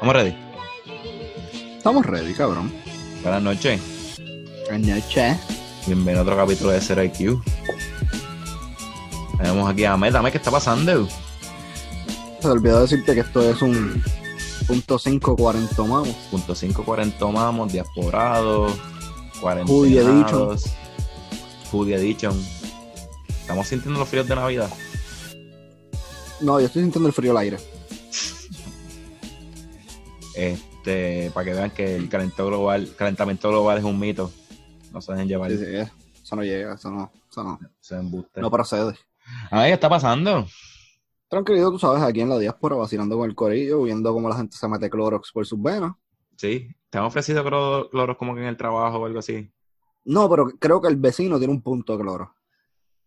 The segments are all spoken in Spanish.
Estamos ready. Estamos ready, cabrón. Buenas noches. Buenas noches. Bienvenido a otro capítulo de Zero IQ. Tenemos aquí a Ahmed. Ahmed, ¿qué está pasando? Se olvidó decirte que esto es un punto 540 mamos. Punto 540 mamos, diasporados, cuarentenados, Hoodie Edition. Estamos sintiendo los fríos de Navidad. No, yo estoy sintiendo el frío al aire. Este, para que vean que el calentamiento global, calentamiento global es un mito. No se dejen llevar. Sí, sí. Eso no llega, eso no, eso no. Se embuste. No procede. Ahí ¿qué está pasando? Tranquilito, tú sabes, aquí en la diáspora vacilando con el corillo, viendo cómo la gente se mete Clorox por sus venas. Sí. ¿Te han ofrecido cloro- como que en el trabajo o algo así? No, pero creo que el vecino tiene un punto de cloro.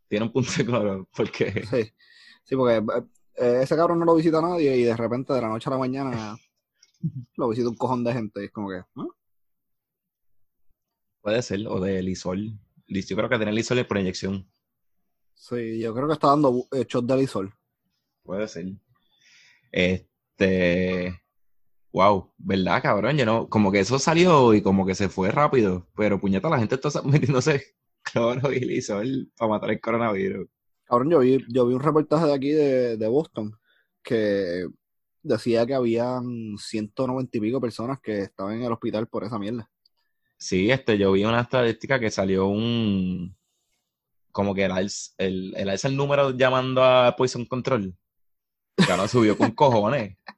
Tiene un punto de cloro. porque Sí, sí, porque eh, ese cabrón no lo visita nadie y de repente de la noche a la mañana lo visita un cojón de gente. Y es como que, ¿ah? Puede ser, o de Lisol. Lis- Yo creo que tiene Lisol es por inyección. Sí, yo creo que está dando eh, shot de lisol. Puede ser. Este. Wow, ¿verdad, cabrón? Yo no, como que eso salió y como que se fue rápido. Pero puñeta, la gente está metiéndose cloro y Lisol para matar el coronavirus. Cabrón, yo vi, yo vi un reportaje de aquí de, de Boston que decía que habían 190 y pico personas que estaban en el hospital por esa mierda. Sí, este, yo vi una estadística que salió un. Como que el alza el, el, alza el número llamando a Poison Control. Que ahora subió con cojones.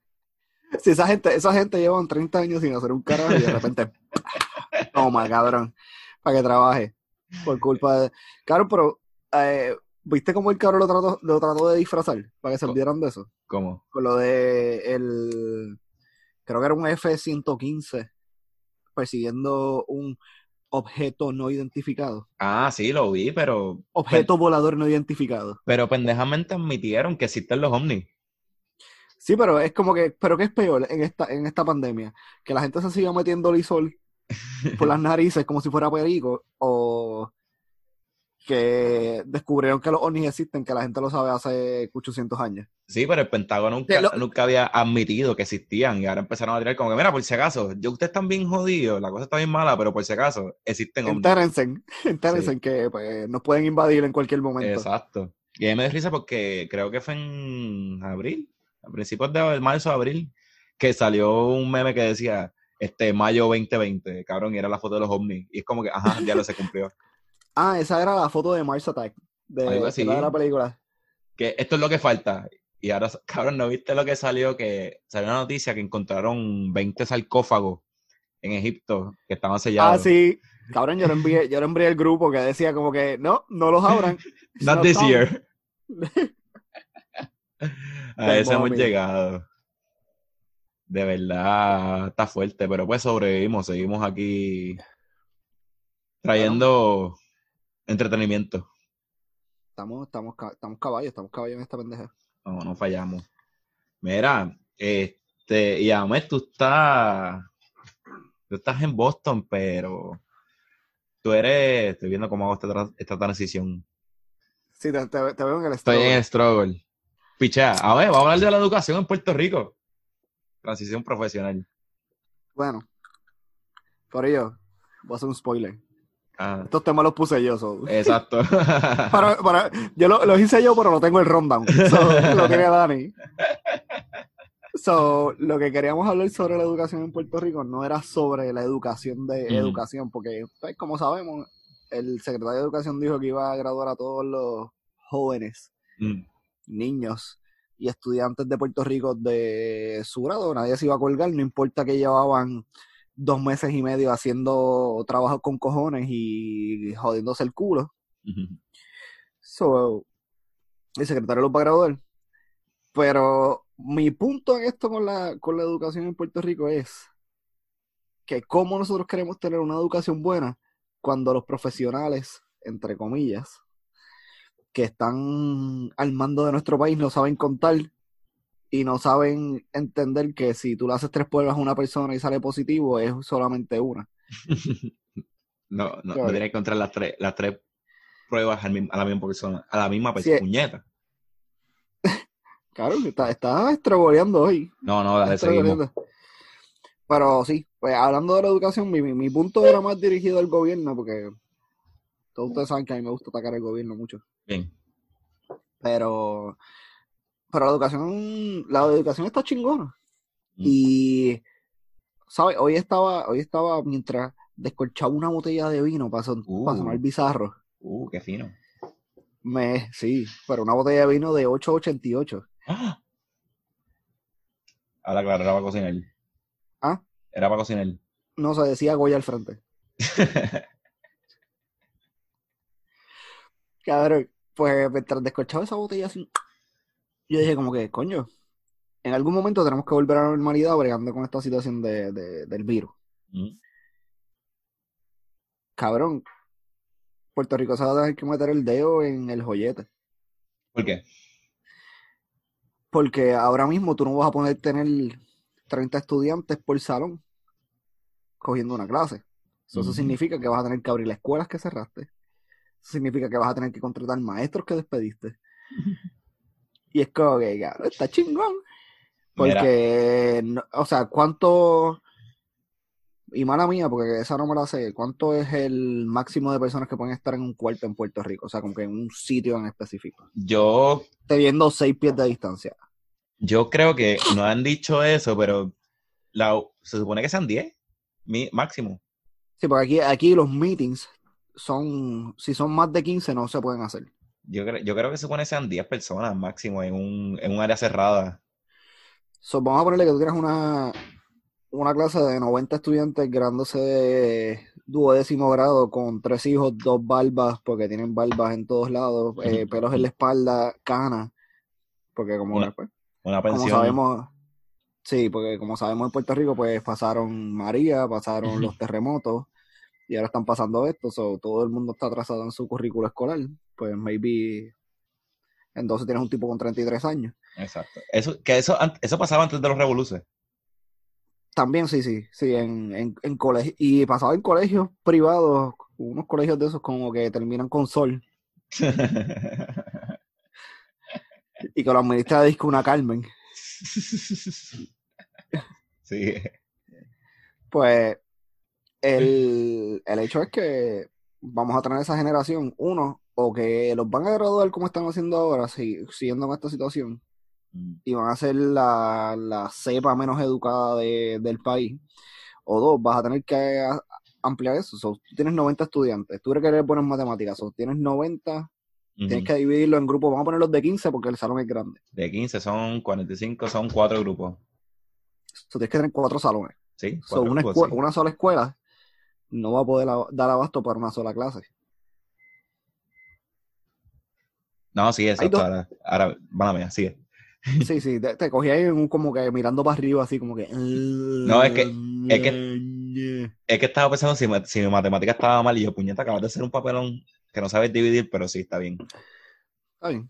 Si esa gente, esa gente llevan 30 años sin hacer un carajo y de repente, toma, cabrón, para que trabaje. Por culpa de. Cabrón, pero, eh, ¿viste cómo el cabrón lo trató, lo trató de disfrazar? Para que se olvidaran de eso. ¿Cómo? Con lo de el. Creo que era un F-115 persiguiendo un objeto no identificado. Ah, sí, lo vi, pero. Objeto volador no identificado. Pero pendejamente admitieron que existen los ovnis. Sí, pero es como que, pero ¿qué es peor en esta, en esta pandemia? Que la gente se siga metiendo lisol por las narices como si fuera perico, o que descubrieron que los ovnis existen, que la gente lo sabe hace 800 años. Sí, pero el Pentágono nunca, lo- nunca había admitido que existían y ahora empezaron a tirar como que, mira, por si acaso, yo ustedes están bien jodidos, la cosa está bien mala, pero por si acaso, existen ovnis. Entérense, entérense Sí. que pues, nos pueden invadir en cualquier momento. Exacto. Y ahí me da risa porque creo que fue en abril, a principios de marzo, abril, que salió un meme que decía, este, mayo 2020, cabrón, y era la foto de los ovnis. Y es como que, ajá, ya lo se cumplió. Ah, esa era la foto de Mars Attack, de, Algo así. de la película. que esto es lo que falta. Y ahora, cabrón, ¿no viste lo que salió? Que salió una noticia que encontraron 20 sarcófagos en Egipto que estaban sellados. Ah, sí. Cabrón, yo lo envié, yo lo envié al grupo que decía como que, no, no los abran. Not No this están. year. A eso hemos llegado. De verdad, está fuerte, pero pues sobrevivimos, seguimos aquí trayendo entretenimiento. Estamos, estamos, estamos caballos, estamos caballos en esta pendeja. No, no fallamos. Mira, este, y Ahmed, tú estás, tú estás en Boston, pero tú eres, estoy viendo cómo hago esta, esta transición. Sí, te, te- te veo en el Estoy en el struggle. Pichea, a ver, vamos a hablar de la educación en Puerto Rico. Transición profesional. Bueno, por ello, voy a hacer un spoiler. Ah, Estos temas los puse yo, so. exacto. Para, para, yo lo, lo hice yo, pero lo tengo el rundown. So, lo tiene Dani. So, lo que queríamos hablar sobre la educación en Puerto Rico no era sobre la educación de Ujú. educación, porque, pues, como sabemos, el secretario de Educación dijo que iba a graduar a todos los jóvenes, Mm, niños y estudiantes de Puerto Rico de su grado. Nadie se iba a colgar, no importa que llevaban dos meses y medio haciendo trabajo con cojones y jodiéndose el culo. So, el secretario los va a graduar. Pero mi punto en esto con la, con la educación en Puerto Rico es que cómo nosotros queremos tener una educación buena cuando los profesionales, entre comillas, que están al mando de nuestro país no saben contar y no saben entender que si tú le haces tres pruebas a una persona y sale positivo, es solamente una. No, no, no Claro. tienes que encontrar las tres, las tres pruebas a la misma persona, a la misma persona, puñeta. Claro, está, está estroboleando hoy. No, no, dale, seguimos. Pero sí, pues hablando de la educación, mi, mi, mi punto era más dirigido al gobierno, porque todos ustedes saben que a mí me gusta atacar al gobierno mucho. Bien. Pero, pero la educación, la educación está chingona. Mm. Y, ¿sabes? Hoy estaba, hoy estaba mientras descorchaba una botella de vino para, son- Uh. para sonar bizarro. Uh, qué fino. Me, sí, pero una botella de vino de 8.88. ¡Ah! Ahora, claro, era para cocinar. ¿Ah? Era para cocinar. No se decía Goya al frente. Cabrón, pues mientras descorchaba esa botella así, yo dije como que, coño, en algún momento tenemos que volver a la normalidad bregando con esta situación de, de- del virus. Mm. Cabrón, Puerto Rico se va a tener que meter el dedo en el joyete. ¿Por qué? Porque ahora mismo tú no vas a poder tener 30 estudiantes por salón cogiendo una clase. So, Eso significa que vas a tener que abrir las escuelas que cerraste. Eso significa que vas a tener que contratar maestros que despediste. Y es como que, cabrón, está chingón. Porque, no- o sea, ¿cuánto... Y mala mía, porque esa no me la sé. ¿Cuánto es el máximo de personas que pueden estar en un cuarto en Puerto Rico? O sea, como que en un sitio en específico. yo, Teniendo seis pies de distancia. yo creo que no han dicho eso, pero la, se supone que sean 10 mi, máximo. Sí, porque aquí, aquí los meetings son, si son más de 15 no se pueden hacer. Yo, yo creo que supone que sean 10 personas máximo en un, en un área cerrada. So, vamos a ponerle que tú tienes una, una clase de 90 estudiantes graduándose de duodécimo grado con tres hijos, dos barbas, porque tienen barbas en todos lados, eh, pelos en la espalda, canas, porque como, Una- pues, Una como sabemos, sí, porque como sabemos en Puerto Rico, pues pasaron María, pasaron los terremotos, y ahora están pasando esto, so, todo el mundo está atrasado en su currículo escolar, pues maybe entonces tienes un tipo con 33 años. Exacto. Eso, que eso, eso pasaba antes de los revoluces. También sí, sí, sí, en, en, en colegio, y pasaba en colegios privados, unos colegios de esos como que terminan con sol, y que lo administra disco una Carmen. sí. Pues el, el hecho es que vamos a tener esa generación, uno, o que los van a graduar como están haciendo ahora, si- siguiendo con esta situación, Mm. y van a ser la, la cepa menos educada de- del país, o dos, vas a tener que a- ampliar eso. So, tú tienes 90 estudiantes, tú eres en matemáticas, so, tienes 90, tienes que dividirlo en grupos, vamos a ponerlos de 15 porque el salón es grande. De 15 son 45, son cuatro grupos. So, tienes que tener cuatro salones. Sí, cuatro grupos, sí. una sola escuela no va a poder dar abasto para una sola clase. No, sí, exacto. Ahora, ahora, van a sigue. Sí, sí, te, te cogí ahí como que mirando para arriba, así como que. No, es que- es que- Es que estaba pensando si mi matemática estaba mal y yo, puñeta, acabas de hacer un papelón que no sabes dividir, pero sí, está bien. Está bien.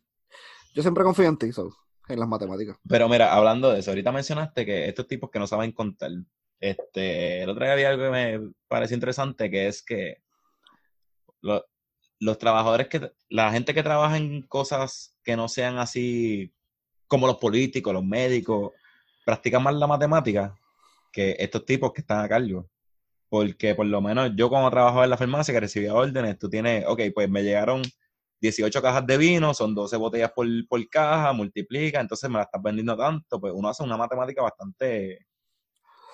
Yo siempre confío en ti, so, en las matemáticas. Pero mira, hablando de eso, ahorita mencionaste que estos tipos que no saben contar, este, el otro día había algo que me pareció interesante, que es que lo- los trabajadores que, la gente que trabaja en cosas que no sean así como los políticos, los médicos, practican más la matemática que estos tipos que están a cargo. Porque por lo menos yo cuando trabajaba en la farmacia que recibía órdenes, tú tienes, ok, pues me llegaron 18 cajas de vino, son 12 botellas por, por caja, multiplica, entonces me la estás vendiendo tanto, pues uno hace una matemática bastante,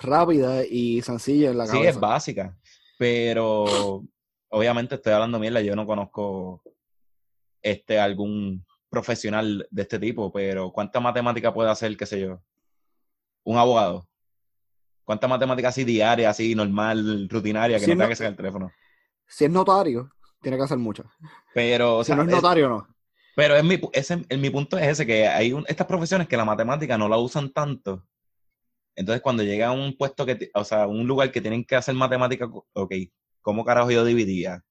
Rápida y sencilla en la sí, es cabeza. básica, pero obviamente estoy hablando mierda, yo no conozco este algún profesional de este tipo, pero ¿cuánta matemática puede hacer, qué sé yo? Un abogado. ¿Cuánta matemática así diaria, así normal, rutinaria, que Sí, no tenga no- que sacar el teléfono? Si es notario, tiene que hacer mucho. Pero, o Si sea, no es es- notario, no. Pero es mi, ese, el- mi punto es ese, que hay un- estas profesiones que la matemática no la usan tanto. Entonces, cuando llega a un puesto que, o sea, un lugar que tienen que hacer matemática, ok, ¿cómo carajo yo dividía?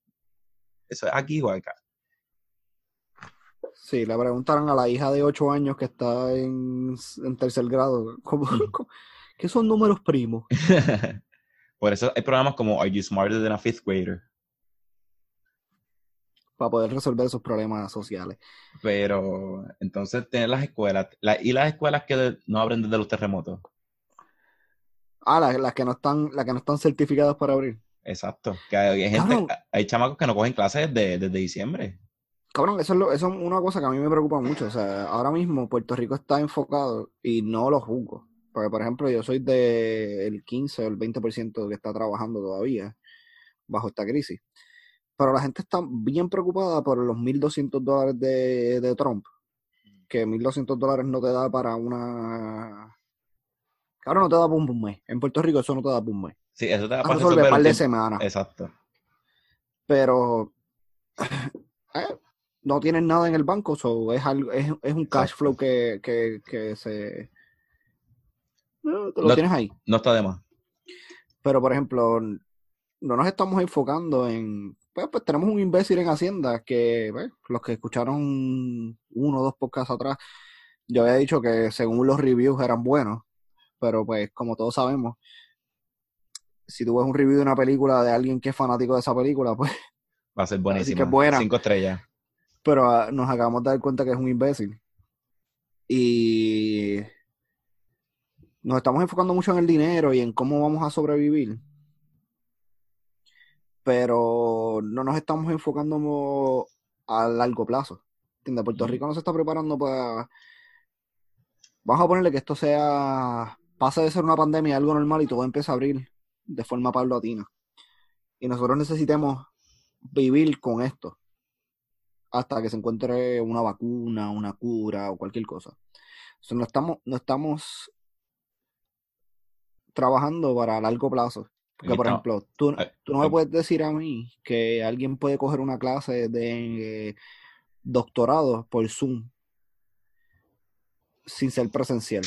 ¿Eso es aquí o acá? Sí, le preguntaron a la hija de 8 años que está en, en tercer grado, ¿cómo, cómo- ¿qué son números primos? Por eso hay programas como Are You Smarter Than a Fifth Grader? Para poder resolver esos problemas sociales. Pero, entonces, tener las escuelas, la- y las escuelas que de- no abren desde los terremotos. Ah, las, las que no están, las que no están certificadas para abrir. Exacto. Que hay, hay gente, hay chamacos que no cogen clases desde, desde diciembre. Cabrón, eso es, lo- eso es una cosa que a mí me preocupa mucho. O sea, ahora mismo Puerto Rico está enfocado y no lo juzgo. Porque, por ejemplo, yo soy del 15 o el 20% que está trabajando todavía bajo esta crisis. Pero la gente está bien preocupada por los 1.200 dólares de, de Trump. Que 1.200 dólares no te da para una... Cabrón, no te da para un mes. En Puerto Rico eso no te da para un mes. Sí, eso te va a Vas a pasar resolver un par de semanas. Exacto. pero eh, no tienen nada en el banco, so es, algo, es, es un cash Exacto. flow que, que, que se... eh, lo No- tienes ahí. No está de más. Pero, por ejemplo, no nos estamos enfocando en... Pues, pues tenemos un imbécil en Hacienda que, pues, los que escucharon uno o dos podcasts atrás, yo había dicho que según los reviews eran buenos, pero pues como todos sabemos, si tú ves un review de una película de alguien que es fanático de esa película, pues Va a ser Así buenísima. que es buena. Cinco estrellas. pero ah, nos acabamos de dar cuenta que es un imbécil. Y nos estamos enfocando mucho en el dinero y en cómo vamos a sobrevivir. Pero no nos estamos enfocando a largo plazo. ¿Entiendes? Puerto. Rico no se está preparando para... Vamos a ponerle que esto sea... Pase de ser una pandemia a algo normal y todo empieza a abrir de forma paulatina. Y nosotros necesitamos vivir con esto hasta que se encuentre una vacuna, una cura o cualquier cosa. Sea, no estamos, no estamos trabajando para largo plazo. Porque, por ejemplo, tú, no me puedes decir a mí que alguien puede coger una clase de eh, doctorado por Zoom sin ser presencial.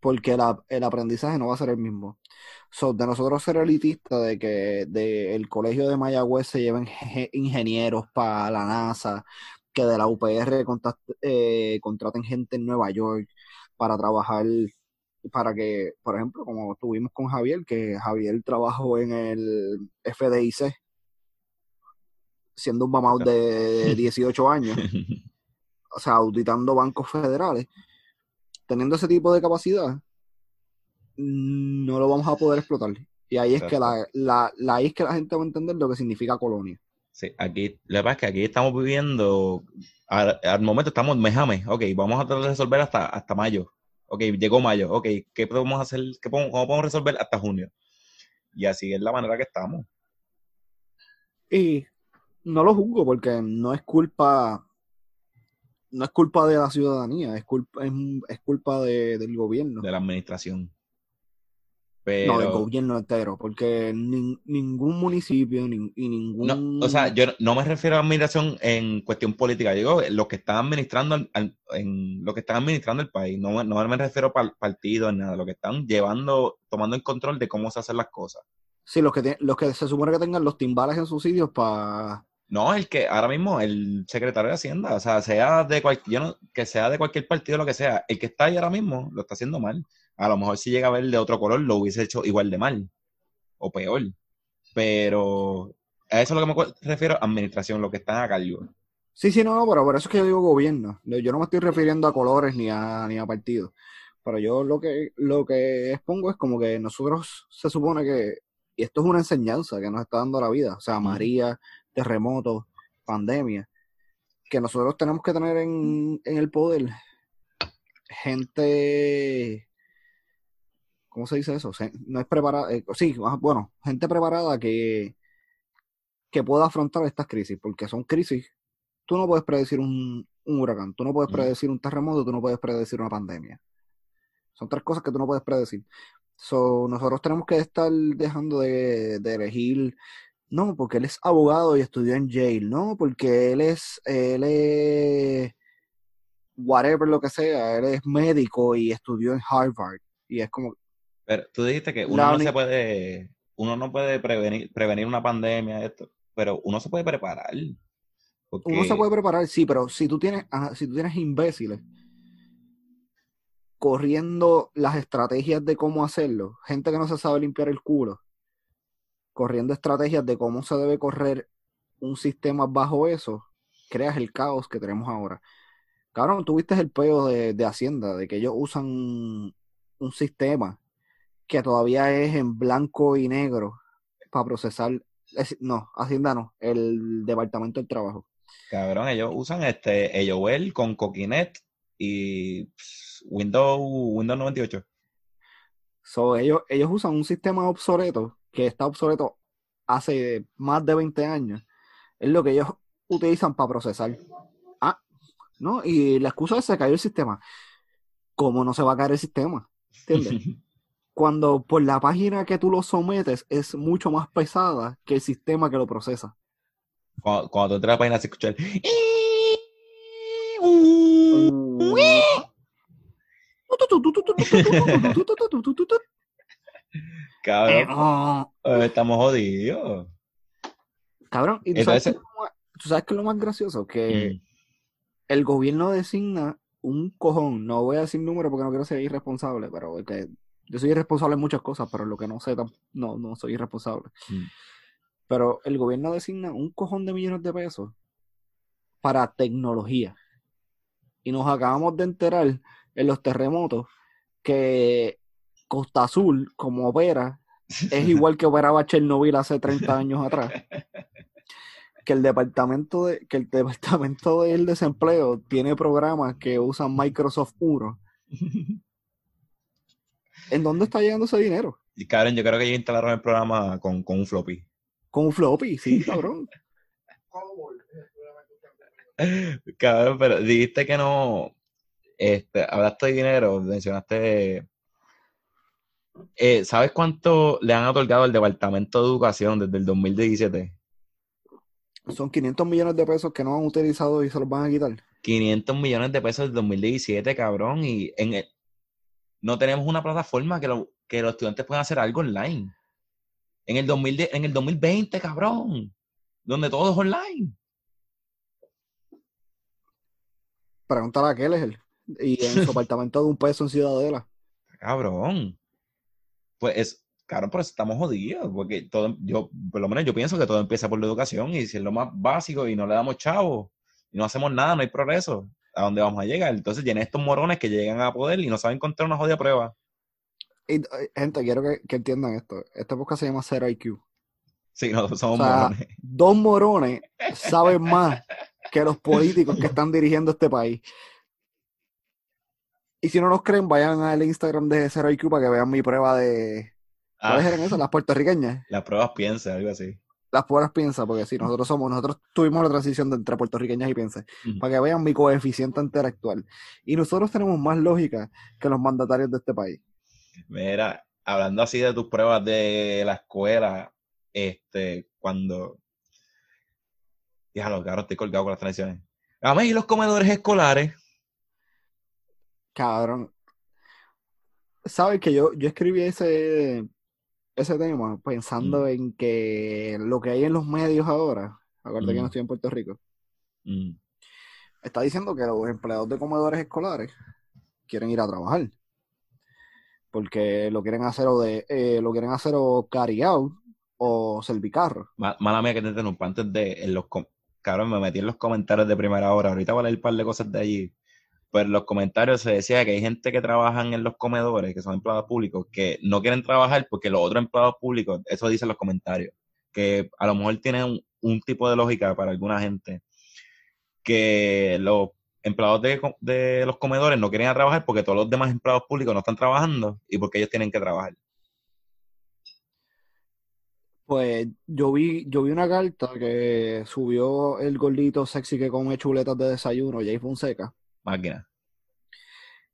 Porque la- el aprendizaje no va a ser el mismo. So, de nosotros ser elitistas de que del colegio de Mayagüez se lleven ingenieros para la NASA, que de la UPR eh, contraten gente en Nueva York para trabajar, para que, por ejemplo, como tuvimos con Javier, que Javier trabajó en el FDIC, siendo un mamado de 18 años, o sea, auditando bancos federales, teniendo ese tipo de capacidad, no lo vamos a poder explotar. Y ahí es que la, la, la- ahí es que la gente va a entender lo que significa colonia. Sí, aquí, lo que pasa es que aquí estamos viviendo, al, al momento estamos mes, ok, vamos a tratar de resolver hasta, hasta mayo, ok, llegó mayo, ok, ¿qué podemos hacer, qué podemos, cómo podemos resolver hasta junio? Y así es la manera que estamos. Y no lo juzgo porque no es culpa, no es culpa de la ciudadanía, es culpa, es, es culpa de- del gobierno. de la administración. No, del gobierno entero, porque nin- ningún municipio ni, y ningún... no, o sea, yo no me refiero a administración en cuestión política, digo lo que están administrando al- al- en lo que están administrando el país, no, me- no me refiero a partidos nada, lo que están llevando, tomando el control de cómo se hacen las cosas. Sí, los que, tie- los que se supone que tengan los timbales en sus sitios para... No, el que ahora mismo, el secretario de Hacienda, o sea, sea de cualquier, yo no- que sea de cualquier partido, lo que sea, el que está ahí ahora mismo lo está haciendo mal. A lo mejor si llega a ver de otro color, lo hubiese hecho igual de mal o peor. Pero a eso es lo que me refiero, administración, lo que están a cargo. Sí, sí, no, no, pero por eso es que yo digo gobierno. Yo no me estoy refiriendo a colores ni a, ni a partidos. Pero yo lo que, lo que expongo es como que nosotros se supone que, y esto es una enseñanza que nos está dando la vida, o sea, María, terremotos, pandemia, que nosotros tenemos que tener en, en el poder gente, ¿cómo se dice eso? No es preparada, eh, sí, bueno, gente preparada que, que pueda afrontar estas crisis, porque son crisis tú no puedes predecir un, un huracán, tú no puedes Mm. predecir un terremoto, tú no puedes predecir una pandemia. Son tres cosas que tú no puedes predecir. So, nosotros tenemos que estar dejando de, de elegir, no, porque él es abogado y estudió en Yale, no, porque él es, él es whatever lo que sea, él es médico y estudió en Harvard. Y es como, Pero tú dijiste que uno no se puede, uno no puede prevenir, prevenir una pandemia, esto, pero uno se puede preparar. Porque, uno se puede preparar, sí, pero si tú tienes, ajá, si tú tienes imbéciles corriendo las estrategias de cómo hacerlo, gente que no se sabe limpiar el culo, corriendo estrategias de cómo se debe correr un sistema bajo eso, creas el caos que tenemos ahora. Cabrón, tuviste el peo de, de Hacienda, de que ellos usan un sistema que todavía es en blanco y negro para procesar. es- no, Hacienda no, el Departamento del Trabajo. Cabrón, ellos usan este AOL con Coquinet y Windows, Windows 98. So, ellos, ellos usan un sistema obsoleto que está obsoleto hace más de 20 años. Es lo que ellos utilizan para procesar. Ah, ¿no? Y la excusa es se cayó el sistema. ¿Cómo no se va a caer el sistema? ¿Entiendes? Cuando por la página que tú lo sometes es mucho más pesada que el sistema que lo procesa. Cuando, cuando tú entras a la página se escucha el... Cabrón, eh, estamos jodidos. Cabrón, ¿y tú sabes, Entonces- qué es lo más- tú sabes qué es lo más gracioso? Que Mm. el gobierno designa un cojón, no voy a decir número porque no quiero ser irresponsable, pero es que yo soy irresponsable en muchas cosas, pero lo que no sé, no, no soy irresponsable. Mm. Pero el gobierno designa un cojón de millones de pesos para tecnología. Y nos acabamos de enterar en los terremotos que Costa Azul, como opera, es igual que operaba Chernobyl hace 30 años atrás. Que el departamento de, que el departamento del desempleo tiene programas que usan Microsoft 1. ¿En dónde está llegando ese dinero? Y cabrón, yo creo que ellos instalaron el programa con, con un floppy. Con un floppy, sí, cabrón. Cabrón, pero dijiste que no. Este, hablaste de dinero, mencionaste. Eh, ¿Sabes cuánto le han otorgado al Departamento de Educación desde el 2017? Son 500 millones de pesos que no han utilizado y se los van a quitar. 500 millones de pesos del 2017, cabrón, y en el- no tenemos una plataforma que, lo- que los estudiantes puedan hacer algo online. En el, 2010 en el 2020, cabrón, donde todo es online. Pregúntale a él. Y en su apartamento de un peso en Ciudadela. Cabrón. Pues es, cabrón, por eso estamos jodidos, porque todo, yo, por lo menos yo pienso que todo empieza por la educación y si es lo más básico y no le damos chavo y no hacemos nada, no hay progreso. ¿A dónde vamos a llegar? Entonces llenan estos morones que llegan a poder y no saben encontrar una jodida prueba. Y, eh, gente, quiero que, que entiendan esto. Este podcast se llama Zero IQ. Sí, no somos O sea, morones. Dos morones saben más que los políticos que están dirigiendo este país. Y si no nos creen, vayan al Instagram de Zero IQ para que vean mi prueba de. ¿Cuáles Ah, eran esas? Las puertorriqueñas. las pruebas piensa, algo así. Las pruebas piensa, porque sí, nosotros somos, nosotros tuvimos la transición de entre puertorriqueñas y piensa, para que vean mi coeficiente intelectual. Y nosotros tenemos más lógica que los mandatarios de este país. Mira, hablando así de tus pruebas de la escuela, este, cuando. Déjalo, cabrón, estoy colgado con las transiciones. A mí y los comedores escolares. Cabrón. Sabes que yo, yo escribí ese, ese tema pensando en que lo que hay en los medios ahora, acuérdate que Mm. no estoy en Puerto Rico, Mm, está diciendo que los empleados de comedores escolares quieren ir a trabajar. Porque lo quieren hacer o de, eh, lo quieren hacer o carry out o servicarro. ma- Mala mía que te interrumpa antes de en los cabrón, me metí en los comentarios de primera hora. Ahorita voy a leer un par de cosas de allí. Pero en los comentarios se decía que hay gente que trabajan en los comedores, que son empleados públicos, que no quieren trabajar porque los otros empleados públicos, eso dicen los comentarios, que a lo mejor tienen un, tipo de lógica para alguna gente, que los empleados de, de los comedores no quieren trabajar porque todos los demás empleados públicos no están trabajando y porque ellos tienen que trabajar. Pues yo vi, yo vi una carta que subió el gordito sexy que come chuletas de desayuno, Jay Fonseca, Máquina.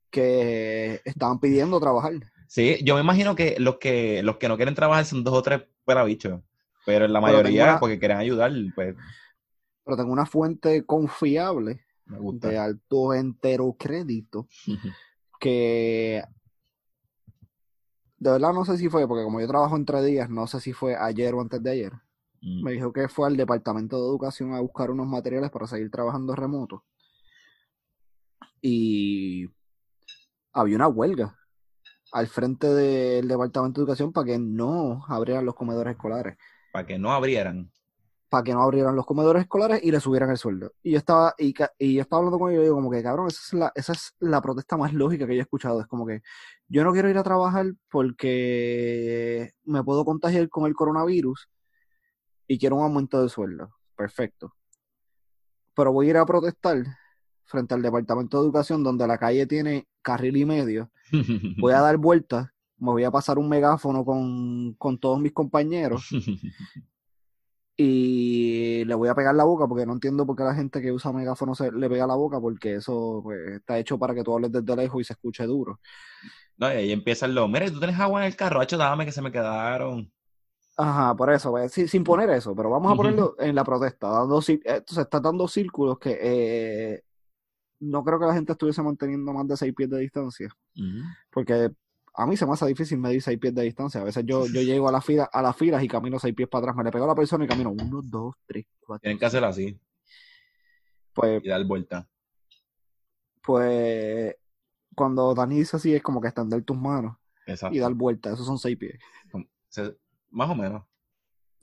que estaban pidiendo trabajar. Sí, yo me imagino que los que los que no quieren trabajar son dos o tres bichos, pero la Pero tengo mayoría una- porque quieren ayudar, pues Pero tengo una fuente confiable me gusta. de alto entero crédito que de verdad no sé si fue, porque como yo trabajo entre días, no sé si fue ayer o antes de ayer. Mm. Me dijo que fue al departamento de educación a buscar unos materiales para seguir trabajando remoto. Y había una huelga al frente del departamento de educación para que no abrieran los comedores escolares. Para que no abrieran. para que no abrieran los comedores escolares y le subieran el sueldo. Y yo estaba, y, yo estaba hablando con ellos y digo como que, cabrón, esa es, la, esa es la protesta más lógica que yo he escuchado. Es como que yo no quiero ir a trabajar porque me puedo contagiar con el coronavirus y quiero un aumento de sueldo. Perfecto. Pero voy a ir a protestar frente al Departamento de Educación donde la calle tiene carril y medio. Voy a dar vueltas, me voy a pasar un megáfono con, con todos mis compañeros y le voy a pegar la boca porque no entiendo por qué la gente que usa megáfono se le pega la boca porque eso pues, está hecho para que tú hables desde lejos y se escuche duro. No, y ahí empiezan los, mira, tú tienes agua en el carro, hacho, dame que se me quedaron. Ajá, por eso, pues, sí, sin poner eso, pero vamos a ponerlo en la protesta, dando, eh, se está dando círculos que eh, no creo que la gente estuviese manteniendo más de seis pies de distancia, porque a mí se me hace difícil medir seis pies de distancia, a veces yo, yo llego a la fila, a las filas y camino seis pies para atrás, me le pego a la persona y camino uno, dos, tres, cuatro, Tienen que hacerlo así pues, y dar vuelta. pues cuando Dani dice así es como que extender tus manos Exacto. y dar vuelta, esos son seis pies. Se- más o menos.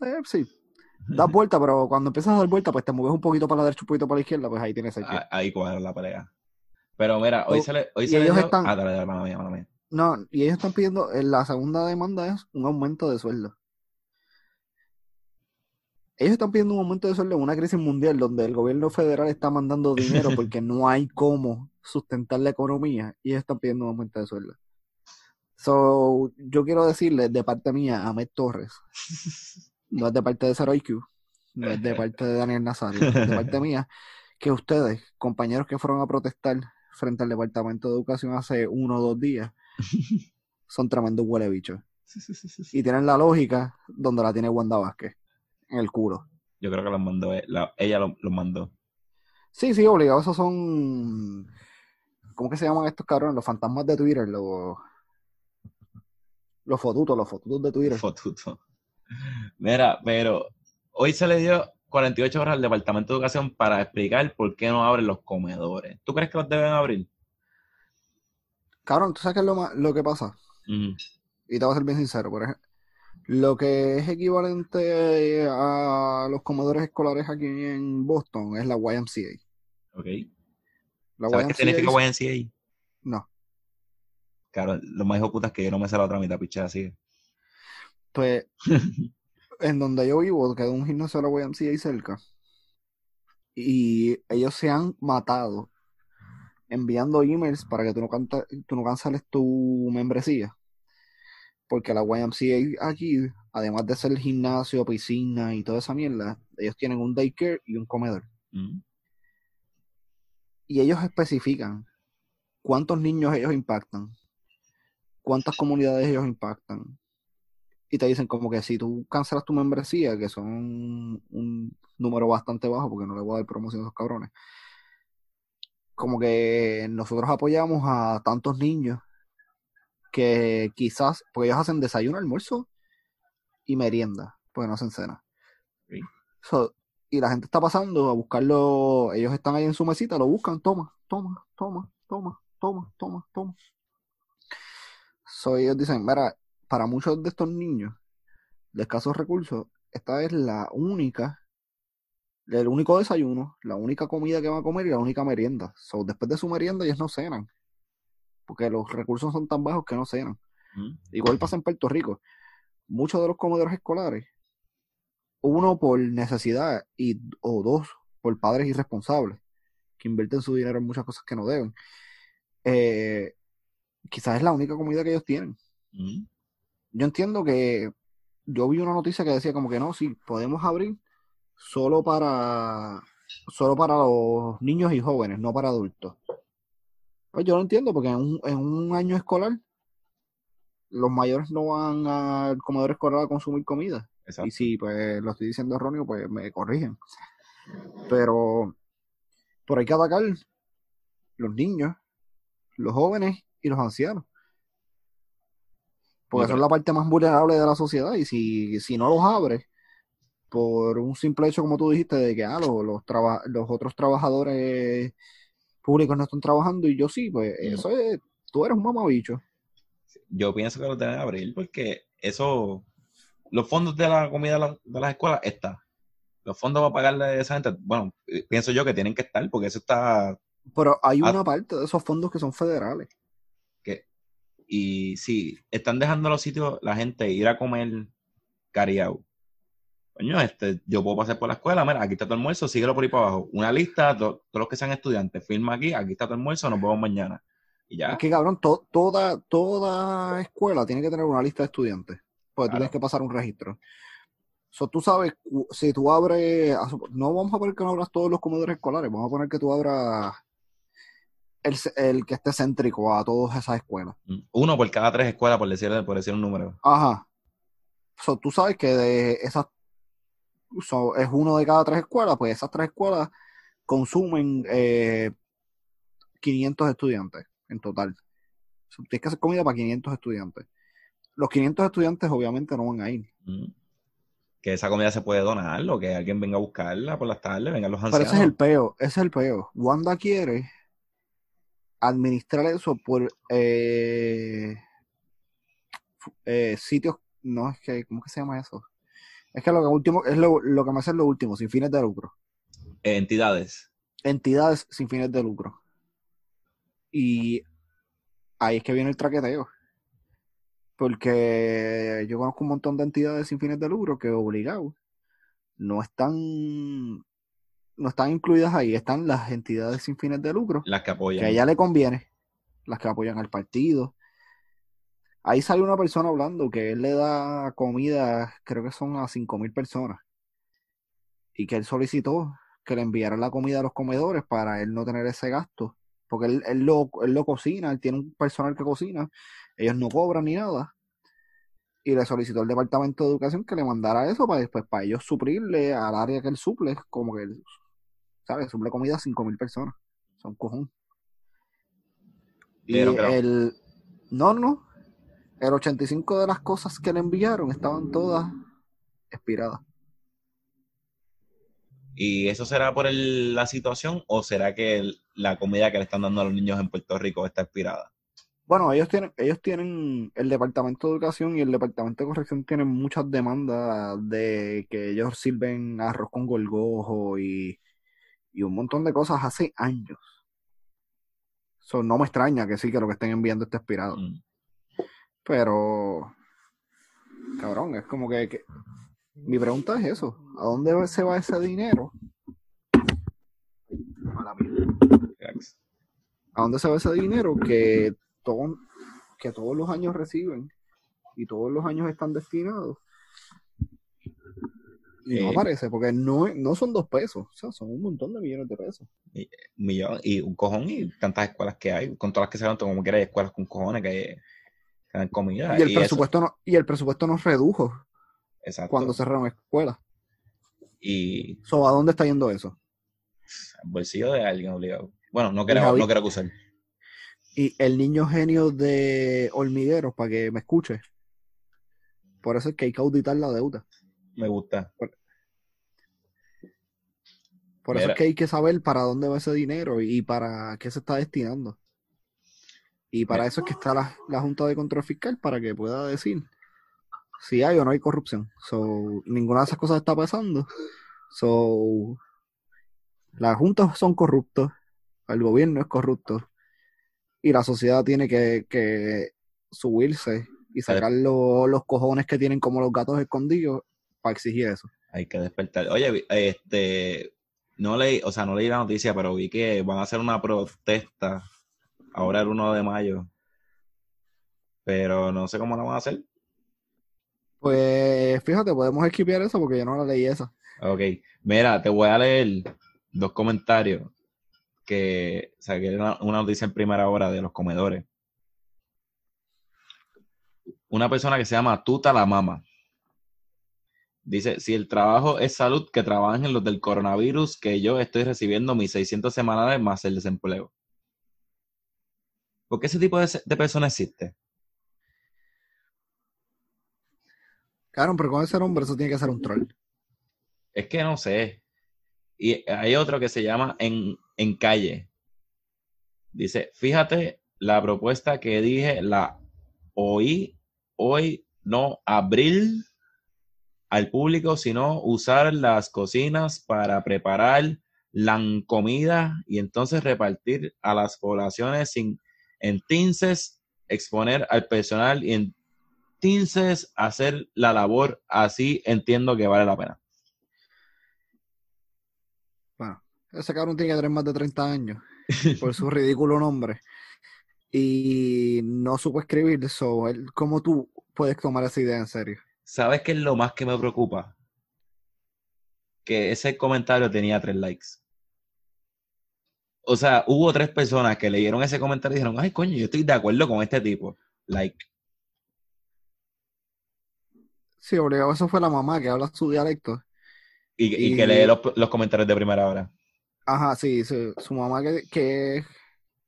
Eh, sí, das vuelta, pero cuando empiezas a dar vuelta, pues te mueves un poquito para la derecha, un poquito para la izquierda, pues ahí tienes seis pies. Ah, Ahí cuadra la pelea. Pero mira, hoy Oh, se le, hoy se le ellos dio- están- Ah, dale, dale, mala mía, mala mía. No, y ellos están pidiendo, eh, la segunda demanda es un aumento de sueldo. Ellos están pidiendo un aumento de sueldo en una crisis mundial donde el gobierno federal está mandando dinero porque no hay cómo sustentar la economía y ellos están pidiendo un aumento de sueldo. So, yo quiero decirle de parte mía a Ahmed Torres, no es de parte de Zero IQ, no es de parte de Daniel Nazario, es de parte mía, que ustedes, compañeros que fueron a protestar frente al Departamento de Educación hace uno o dos días, son tremendos huele bichos. Y tienen la lógica donde la tiene Wanda Vázquez, en el culo. Yo creo que los mandó, eh, la- ella lo- los mandó. Sí, sí, obligado, esos son... ¿Cómo que se llaman estos cabrones? Los fantasmas de Twitter, los... Los fotutos, los fotutos de Twitter. Fotuto. Mira, pero hoy se le dio 48 horas al Departamento de Educación para explicar por qué no abren los comedores. ¿Tú crees que los deben abrir? Cabrón, ¿tú sabes qué es lo, ma- lo que pasa? Y te voy a ser bien sincero, por ejemplo. Lo que es equivalente a los comedores escolares aquí en Boston es la YMCA. Ok. La ¿Sabes qué significa YMCA? No. Claro, lo más hijo puta es que yo no me sé la otra mitad, pichada así. Pues, en donde yo vivo, queda un gimnasio de la YMCA cerca. Y ellos se han matado enviando emails para que tú no, canta- tú no canceles tu membresía. Porque la YMCA aquí, además de ser gimnasio, piscina y toda esa mierda, ellos tienen un daycare y un comedor. Ujú. Y ellos especifican cuántos niños ellos impactan, cuántas comunidades ellos impactan. Y te dicen como que si tú cancelas tu membresía, que son un número bastante bajo, porque no le voy a dar promoción a esos cabrones, como que nosotros apoyamos a tantos niños que quizás, porque ellos hacen desayuno, almuerzo y merienda, porque no hacen cena. Sí. So, y la gente está pasando a buscarlo, ellos están ahí en su mesita, lo buscan, toma, toma, toma, toma, toma, toma, toma. So, ellos dicen, mira, para muchos de estos niños de escasos recursos, esta es la única, el único desayuno, la única comida que van a comer y la única merienda. So, después de su merienda ellos no cenan, porque los recursos son tan bajos que no cenan. Igual pasa en Puerto Rico. Muchos de los comedores escolares, uno por necesidad y o dos por padres irresponsables que invierten su dinero en muchas cosas que no deben. eh, quizás es la única comida que ellos tienen. Yo entiendo que yo vi una noticia que decía como que no, sí, podemos abrir solo para solo para los niños y jóvenes, no para adultos. Pues yo lo entiendo porque en un, en un año escolar los mayores no van al comedor escolar a consumir comida. Exacto. Y si pues lo estoy diciendo erróneo, pues me corrigen. Pero por hay que atacar los niños, los jóvenes y los ancianos. Porque Ok. son la parte más vulnerable de la sociedad. Y si, si no los abres, por un simple hecho, como tú dijiste, de que ah, los, los, traba- los otros trabajadores públicos no están trabajando y yo sí, pues Mm. eso es, tú eres un mamabicho. Yo pienso que lo deben abrir porque eso, los fondos de la comida de, la- de las escuelas está. Los fondos para pagarle a esa gente, bueno, eh, pienso yo que tienen que estar, porque eso está. Pero hay una parte de esos fondos que son federales. Y sí, están dejando los sitios, la gente ir a comer cariao. Coño, este, yo puedo pasar por la escuela, mira, aquí está tu almuerzo, síguelo por ahí para abajo. Una lista, to- todos los que sean estudiantes, firma aquí, aquí está tu almuerzo, nos vemos mañana. Y ya. Es que, cabrón, to- toda, toda escuela tiene que tener una lista de estudiantes. Porque tú tienes que pasar un registro. So, tú sabes, si tú abres, no vamos a poner que no abras todos los comedores escolares, vamos a poner que tú abras el, el que esté céntrico a todas esas escuelas. Mm, Uno por cada tres escuelas, por decir, por decir un número. Ajá. So, tú sabes que de esas, so, es uno de cada tres escuelas, pues esas tres escuelas consumen eh, 500 estudiantes en total. So, tienes que hacer comida para 500 estudiantes. Los 500 estudiantes obviamente no van a ir. Mm. Que esa comida se puede donar, o que alguien venga a buscarla por las tardes, vengan los Pero ancianos. ese es el peo, ese es el peo. Wanda quiere administrar eso por eh, eh, sitios, no es que, ¿cómo que se llama eso? Es que lo que último, es lo, lo que me hace es lo último, sin fines de lucro. Entidades. Entidades sin fines de lucro. Y ahí es que viene el traqueteo. Porque yo conozco un montón de entidades sin fines de lucro que obligados no están no están incluidas ahí, están las entidades sin fines de lucro Las que que apoyan. a ella le conviene, las que apoyan al partido. Ahí sale una persona hablando que él le da comida, creo que son a cinco mil personas, y que él solicitó que le enviaran la comida a los comedores para él no tener ese gasto, porque él, él lo, él lo cocina, él tiene un personal que cocina, ellos no cobran ni nada, y le solicitó al Departamento de Educación que le mandara eso para después, para ellos suplirle al área que él suple, como que él, ¿sabes? Suple comida a cinco mil personas, son cojón. Y Pero, el. No, no. El 85 de las cosas que le enviaron estaban todas expiradas. ¿Y eso será por el- la situación o será que el- la comida que le están dando a los niños en Puerto Rico está expirada? Bueno, ellos tienen, ellos tienen, el Departamento de Educación y el Departamento de Corrección tienen muchas demandas de que ellos sirven arroz con golgojo y, y un montón de cosas hace años. So, no me extraña que sí, que lo que estén enviando esté expirado. Mm. Pero, cabrón, es como que, que- mi pregunta es eso, ¿a dónde se va ese dinero? Mala. ¿A dónde se va ese dinero que, todo, que todos los años reciben y todos los años están destinados? Y no Eh. aparece, porque no, no son dos pesos, o sea, son un montón de millones de pesos. Un millón y un cojón y tantas escuelas que hay, con todas las que se dan, como quiera, hay escuelas con cojones que, que dan comida. Y el presupuesto no, y el presupuesto nos redujo exacto. cuando cerraron escuelas. Y So, ¿a dónde está yendo eso? al bolsillo de alguien obligado. Bueno, no quiero, no quiero acusar. Y el niño genio de hormigueros, para que me escuche. Por eso es que hay que auditar la deuda. Me gusta. Por eso es que hay que saber para dónde va ese dinero y para qué se está destinando. Y para Mira. eso es que está la, la Junta de Control Fiscal, para que pueda decir si hay o no hay corrupción. So, ninguna de esas cosas está pasando. So, las juntas son corruptos, el gobierno es corrupto, y la sociedad tiene que, que subirse y sacar lo- los cojones que tienen como los gatos escondidos para exigir eso. Hay que despertar. Oye, este, no leí, o sea, no leí la noticia, pero vi que van a hacer una protesta ahora el 1 de mayo. Pero no sé cómo la van a hacer. Pues fíjate, podemos esquipear eso porque yo no la leí esa. Ok, mira, te voy a leer dos comentarios que saqué una, una noticia en primera hora de los comedores. Una persona que se llama Tuta la Mama. Dice, si el trabajo es salud, que trabajen los del coronavirus, que yo estoy recibiendo mis 600 semanales más el desempleo. ¿Por qué ese tipo de, de persona existe? Claro, pero con ese nombre eso tiene que ser un troll. Es que no sé. Y hay otro que se llama En, en Calle. Dice, fíjate la propuesta que dije, la oí hoy, no, abril, al público, sino usar las cocinas para preparar la comida y entonces repartir a las poblaciones sin entonces exponer al personal y entonces hacer la labor así entiendo que vale la pena. Bueno, ese cabrón tiene que tener más de 30 años por su ridículo nombre y no supo escribir eso. ¿Cómo tú puedes tomar esa idea en serio? ¿Sabes qué es lo más que me preocupa? Que ese comentario tenía tres likes. O sea, hubo tres personas que leyeron ese comentario y dijeron, ay, coño, yo estoy de acuerdo con este tipo. Like. Sí, obligado, eso fue la mamá que habla su dialecto. Y, que lee los, comentarios de primera hora. Ajá, sí, su, mamá que, que,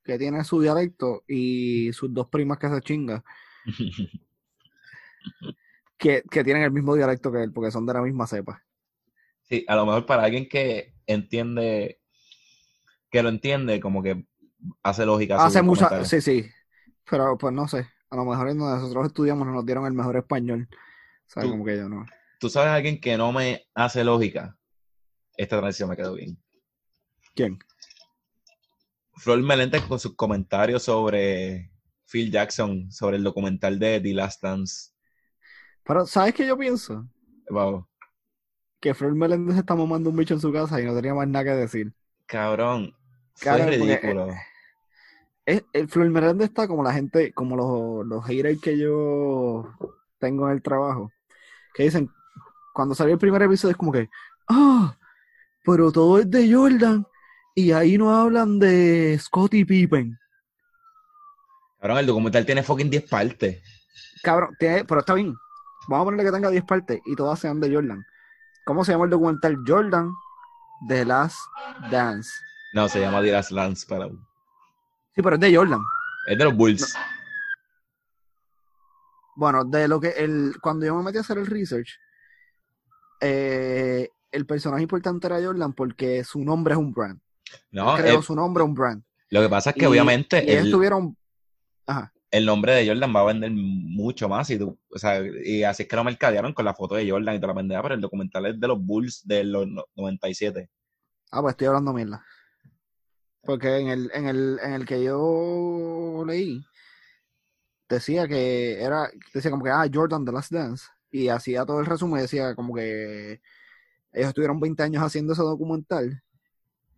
que, tiene su dialecto y sus dos primas que se chinga. que, que tienen el mismo dialecto que él, porque son de la misma cepa. Sí, a lo mejor para alguien que entiende que lo entiende, como que hace lógica. Hace mucha, sí, sí. Pero pues no sé, a lo mejor donde nosotros estudiamos nos dieron el mejor español. ¿Sabes? Como que yo no. ¿Tú sabes a alguien que no me hace lógica? Esta transición me quedó bien. ¿Quién? Flor Melente con sus comentarios sobre Phil Jackson, sobre el documental de The Last Dance. Pero, ¿sabes qué yo pienso? Wow. Que Flor Meléndez está mamando un bicho en su casa y no tenía más nada que decir. Cabrón, Claro, ridículo. Eh, el Flor Meléndez está como la gente, como los, los haters que yo tengo en el trabajo, que dicen, cuando salió el primer episodio es como que, ah, pero todo es de Jordan y ahí no hablan de Scottie Pippen. Cabrón, el documental tiene fucking 10 partes. Cabrón, pero está bien. Vamos a ponerle que tenga 10 partes y todas sean de Jordan. ¿Cómo se llama el documental? Jordan The Last Dance. No, se llama Diras Lance para. Sí, pero es de Jordan. Es de los Bulls. Bueno, de lo que el cuando yo me metí a hacer el research, eh, el personaje importante era Jordan porque su nombre es un brand. No, creó su nombre un brand. Lo que pasa es que obviamente y el, tuvieron Ajá. El nombre de Jordan va a vender mucho más y tú, o sea, y así es que lo mercadearon con la foto de Jordan y te la vendía, pero el documental es de los Bulls de los 97. Ah, pues estoy hablando mierda. Porque en el, en el, en el que yo leí, decía que era, decía como que, ah, Jordan The Last Dance. Y hacía todo el resumen, decía como que ellos estuvieron 20 años haciendo ese documental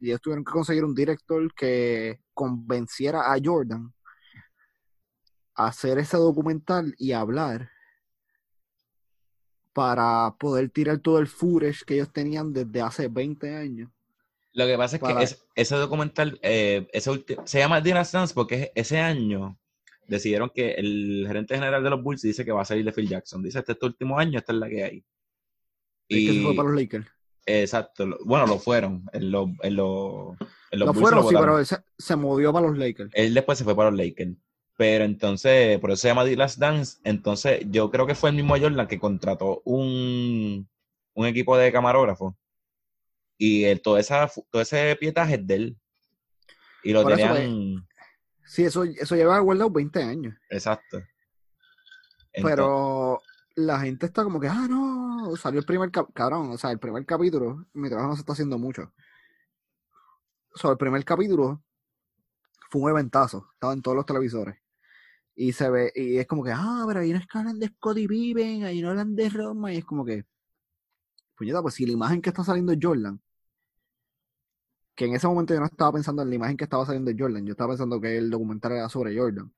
y ellos tuvieron que conseguir un director que convenciera a Jordan hacer ese documental y hablar para poder tirar todo el footage que ellos tenían desde hace 20 años lo que pasa es que ese documental, eh, se llama Dynasty Dance porque ese año decidieron que el gerente general de los Bulls dice que va a salir de Phil Jackson. Dice, este es tu último año, esta es la que hay. Y que se fue para los Lakers. Exacto. Bueno, lo fueron. En los, en los, lo fueron, sí, pero él se, movió para los Lakers. Él después se fue para los Lakers. Pero entonces, por eso se llama The Last Dance. Entonces, yo creo que fue el mismo Jordan que contrató un, un equipo de camarógrafos y el, todo, esa, todo ese pietaje es de él. Y lo tenían. sí, eso, eso lleva guardado 20 años. Exacto. Pero la gente está como que, ah, no, salió el primer cabrón, o sea, el primer capítulo, mi trabajo no se está haciendo mucho. O sea, el primer capítulo fue un eventazo, estaba en todos los televisores. Y se ve, y es como que, ah, pero ahí no es que hablan de Scotty Pippen, ahí no hablan de Roma, y es como que, puñeta, pues si la imagen que está saliendo es Jordan, que en ese momento yo no estaba pensando en la imagen que estaba saliendo de Jordan, yo estaba pensando que el documental era sobre Jordan.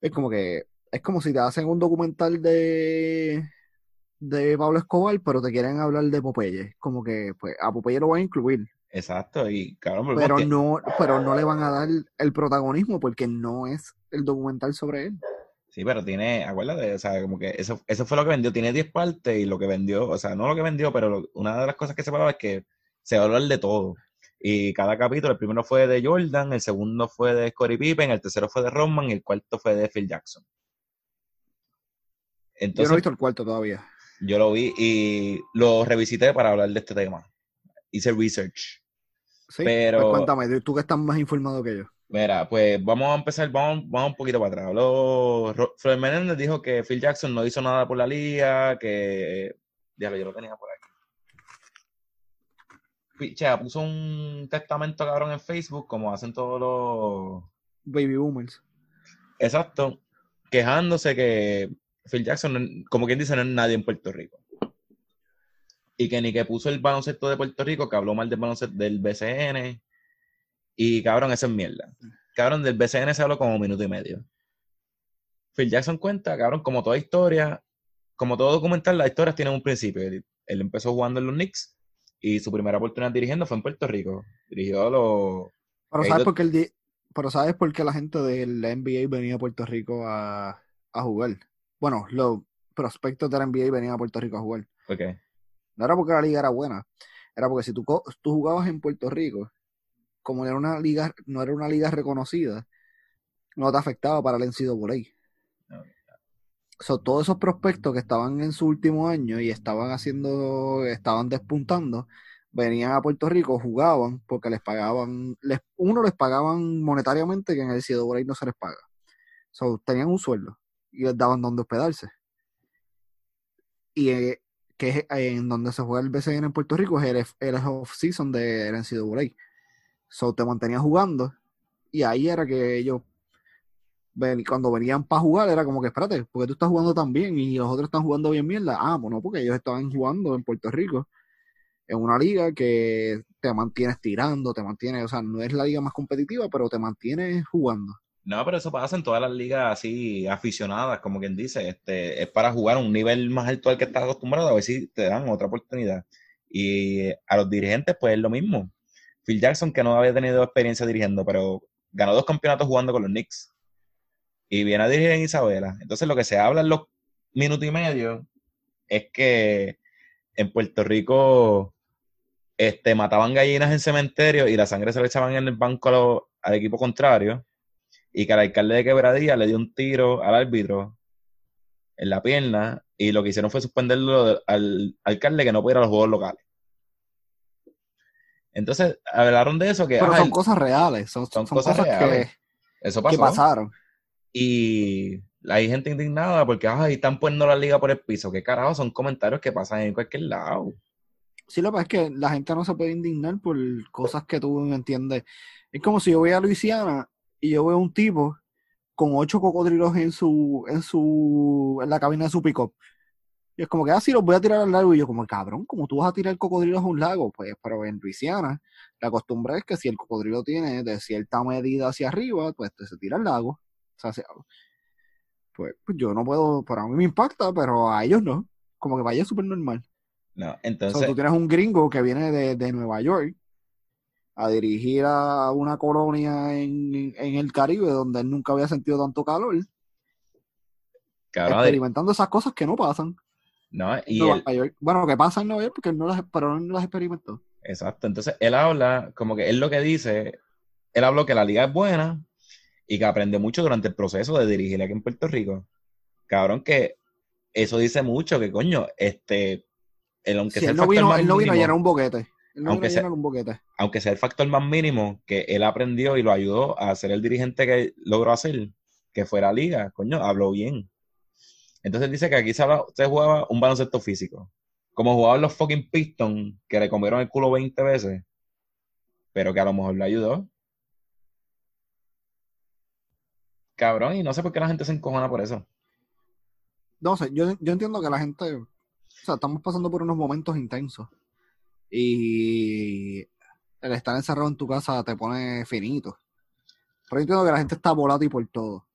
Es como que, es como si te hacen un documental de de Pablo Escobar, pero te quieren hablar de Popeye. Como que, pues, a Popeye lo van a incluir. Exacto, y claro, pero no, pero no le van a dar el protagonismo porque no es el documental sobre él. Sí, pero tiene, acuérdate, o sea, como que eso, eso fue lo que vendió, tiene 10 partes y lo que vendió, o sea, no lo que vendió, pero una de las cosas que se paraba es que se va a hablar de todo. Y cada capítulo, el primero fue de Jordan, el segundo fue de Scottie Pippen, el tercero fue de Rodman y el cuarto fue de Phil Jackson. Entonces, yo no he visto el cuarto todavía. Yo lo vi y lo revisité para hablar de este tema. Hice research. Sí, pero pues cuéntame, tú que estás más informado que yo. Mira, pues vamos a empezar, vamos, vamos un poquito para atrás. Floyd Menéndez dijo que Phil Jackson no hizo nada por la liga, que Diablo, yo lo tenía por aquí. Chea, puso un testamento cabrón en Facebook, como hacen todos los baby boomers. Exacto, quejándose que Phil Jackson, como quien dice, no es nadie en Puerto Rico. Y que ni que puso el baloncesto de Puerto Rico, que habló mal del baloncesto del BCN. Y cabrón, esa es mierda. Cabrón, del BCN se habló como un minuto y medio. Phil Jackson cuenta, cabrón, como toda historia, como todo documental, las historias tienen un principio. Él, empezó jugando en los Knicks y su primera oportunidad dirigiendo fue en Puerto Rico. Dirigió a los. Pero ¿sabes, por qué Pero ¿sabes por qué la gente del NBA venía a Puerto Rico a, a jugar? Bueno, los prospectos de la NBA venían a Puerto Rico a jugar. ¿Por qué? No era porque la liga era buena, era porque si tú, tú jugabas en Puerto Rico, como era una liga, no era una liga reconocida, no te afectaba para el NCAA. So, todos esos prospectos que estaban en su último año y estaban haciendo, estaban despuntando, venían a Puerto Rico, jugaban porque les pagaban, les, uno les pagaban monetariamente que en el NCAA no se les paga. So, tenían un sueldo y les daban donde hospedarse. Y eh, que es en donde se juega el BCN en Puerto Rico, es el, off-season de NCAA. So te mantenía jugando y ahí era que ellos cuando venían para jugar era como que espérate, porque tú estás jugando tan bien y los otros están jugando bien mierda. Ah, bueno, porque ellos estaban jugando en Puerto Rico en una liga que te mantienes tirando, te mantiene, o sea, no es la liga más competitiva, pero te mantienes jugando. No, pero eso pasa en todas las ligas así aficionadas, como quien dice, este, es para jugar a un nivel más alto al que estás acostumbrado, a ver si te dan otra oportunidad. Y a los dirigentes, pues es lo mismo. Phil Jackson, que no había tenido experiencia dirigiendo, pero ganó dos campeonatos jugando con los Knicks. Y viene a dirigir en Isabela. Entonces lo que se habla en los minutos y medio es que en Puerto Rico este, mataban gallinas en cementerio y la sangre se le echaban en el banco al equipo contrario y que el alcalde de Quebradilla le dio un tiro al árbitro en la pierna y lo que hicieron fue suspenderlo al alcalde que no pudiera a los juegos locales. Entonces, hablaron de eso que... Pero son cosas reales, son, cosas, reales. Que, eso pasó. pasaron. Y hay gente indignada porque ay, están poniendo la liga por el piso. ¿Qué carajo? Son comentarios que pasan en cualquier lado. Sí, lo que pasa es que la gente no se puede indignar por cosas que tú no entiendes. Es como si yo voy a Luisiana y yo veo un tipo con ocho cocodrilos en su, en su, en la cabina de su pick-up. Y es como que, ah, sí, los voy a tirar al lago. Y yo, como, cabrón, como tú vas a tirar cocodrilos a un lago? Pues, pero en Luisiana, la costumbre es que si el cocodrilo tiene de cierta medida hacia arriba, pues se tira al lago. O sea, pues, pues, yo no puedo, para mí me impacta, pero a ellos no. Como que vaya súper normal. No, entonces. tú tienes un gringo que viene de, de Nueva York a dirigir a una colonia en, el Caribe donde él nunca había sentido tanto calor. experimentando esas cosas que no pasan. No, y bueno, que pasan no es porque no las, pero no las experimentó. Exacto. Entonces él habla, como que él lo que dice, él habló que la liga es buena y que aprende mucho durante el proceso de dirigir aquí en Puerto Rico. Cabrón, que eso dice mucho, que coño, este, el, aunque sea él no vino, él no vino a llenar un boquete aunque, sea, aunque sea el factor más mínimo que él aprendió y lo ayudó a ser el dirigente que logró hacer, que fuera liga, coño, habló bien. Entonces dice que aquí se, jugaba un baloncesto físico. Como jugaban los fucking Pistons, que le comieron el culo 20 veces, pero que a lo mejor le ayudó. Cabrón, y no sé por qué la gente se encojona por eso. No sé, yo, yo entiendo que la gente, o sea, estamos pasando por unos momentos intensos y el estar encerrado en tu casa te pone finito. Pero yo entiendo que la gente está y por todo.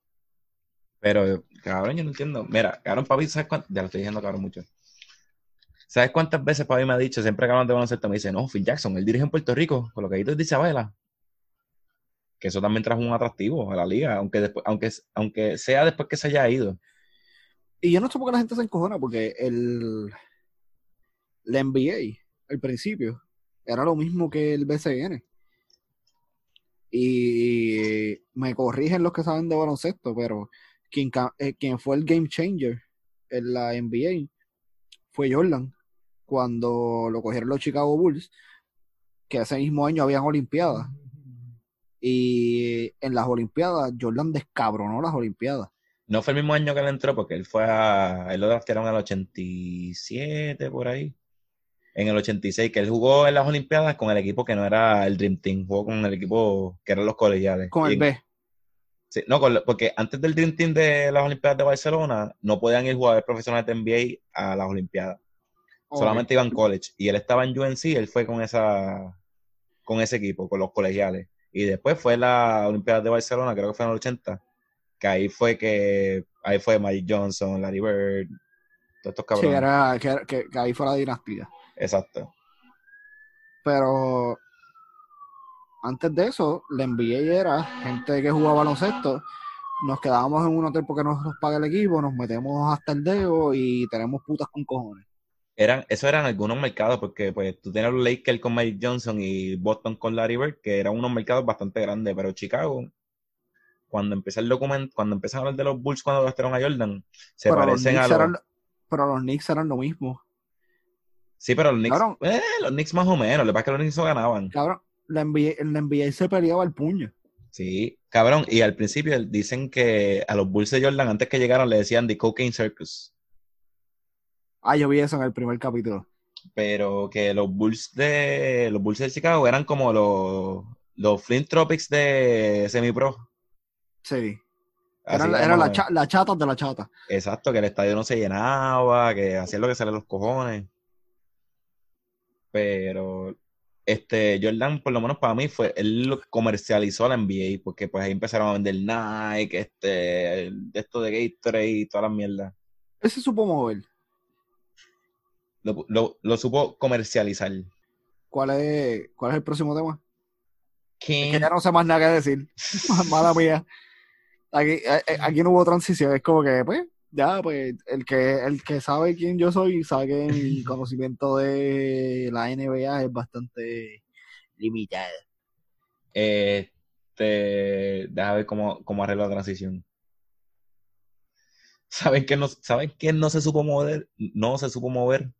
Pero, cabrón, yo no entiendo. Mira, cabrón, papi, ¿sabes cuánto? Ya lo estoy diciendo, cabrón, mucho. ¿Sabes cuántas veces papi me ha dicho, siempre que hablamos de baloncesto, me dice, no, Phil Jackson, él dirige en Puerto Rico, con lo que ahí te dice Abela. Que eso también trajo un atractivo a la liga, aunque, después, aunque, aunque sea después que se haya ido. Y yo no sé por qué la gente se encojona, porque el, la NBA al principio. Era lo mismo que el BCN. Y me corrigen los que saben de baloncesto, pero quien, eh, quien fue el game changer en la NBA fue Jordan, cuando lo cogieron los Chicago Bulls, que ese mismo año habían Olimpiadas. Y en las Olimpiadas, Jordan descabronó las Olimpiadas. No fue el mismo año que él entró, porque él fue a. Él lo draftearon el 87, por ahí. En el 86, que él jugó en las Olimpiadas con el equipo que no era el Dream Team, jugó con el equipo que eran los colegiales. Con el Y- B. Sí, no, con porque antes del Dream Team de las Olimpiadas de Barcelona, no podían ir jugadores profesionales de NBA a las Olimpiadas. Solamente iban college. Y él estaba en UNC, él fue con esa con ese equipo, con los colegiales. Y después fue la Olimpiada de Barcelona, creo que fue en el 80, que ahí fue que ahí fue Mike Johnson, Larry Bird, todos estos Sí, cabrones. era, que, que- que ahí fue la dinastía. Exacto. Pero antes de eso, la NBA era gente que jugaba baloncesto. Nos quedábamos en un hotel porque nos, nos paga el equipo, nos metemos hasta el dedo y tenemos putas con cojones. Eran, eso eran algunos mercados, porque pues tú tienes los Lakers con Mike Johnson y Boston con Larry Bird, que eran unos mercados bastante grandes, pero Chicago, cuando empecé el documento, cuando empecé a hablar de los Bulls cuando gastaron a Jordan, se pero, parecen a los... eran, pero los Knicks eran lo mismo. Sí, pero los Knicks, Cabrón. eh, los Knicks más o menos, lo que pasa es que los Knicks no ganaban. Cabrón, la NBA, la NBA se peleaba el puño. Sí, cabrón, y al principio dicen que a los Bulls de Jordan, antes que llegaron, le decían The Cocaine Circus, Ah, yo vi eso en el primer capítulo. pero que los Bulls de los Bulls de Chicago eran como los, los Flint Tropics de semi-pro. Sí. Eran, cha- las chatas de la chata. Exacto, que el estadio no se llenaba, que hacían lo que sale los cojones. Pero este Jordan, por lo menos para mí, fue, él lo comercializó la NBA, porque pues ahí empezaron a vender Nike, este, el- esto de Gatorade y todas las mierdas. Él se supo mover. Lo, lo- lo supo comercializar. ¿Cuál es, ¿Cuál es el próximo tema? Que ya no sé más nada que decir. Mala mía. Aquí, eh, eh, aquí no hubo transición. Es como que, pues, ya, pues, el que, el que sabe quién yo soy, sabe que mi conocimiento de la NBA es bastante limitado. Este, déjame ver cómo, cómo arreglo la transición. ¿Saben quién no, ¿saben quién no se supo mover? No se supo mover.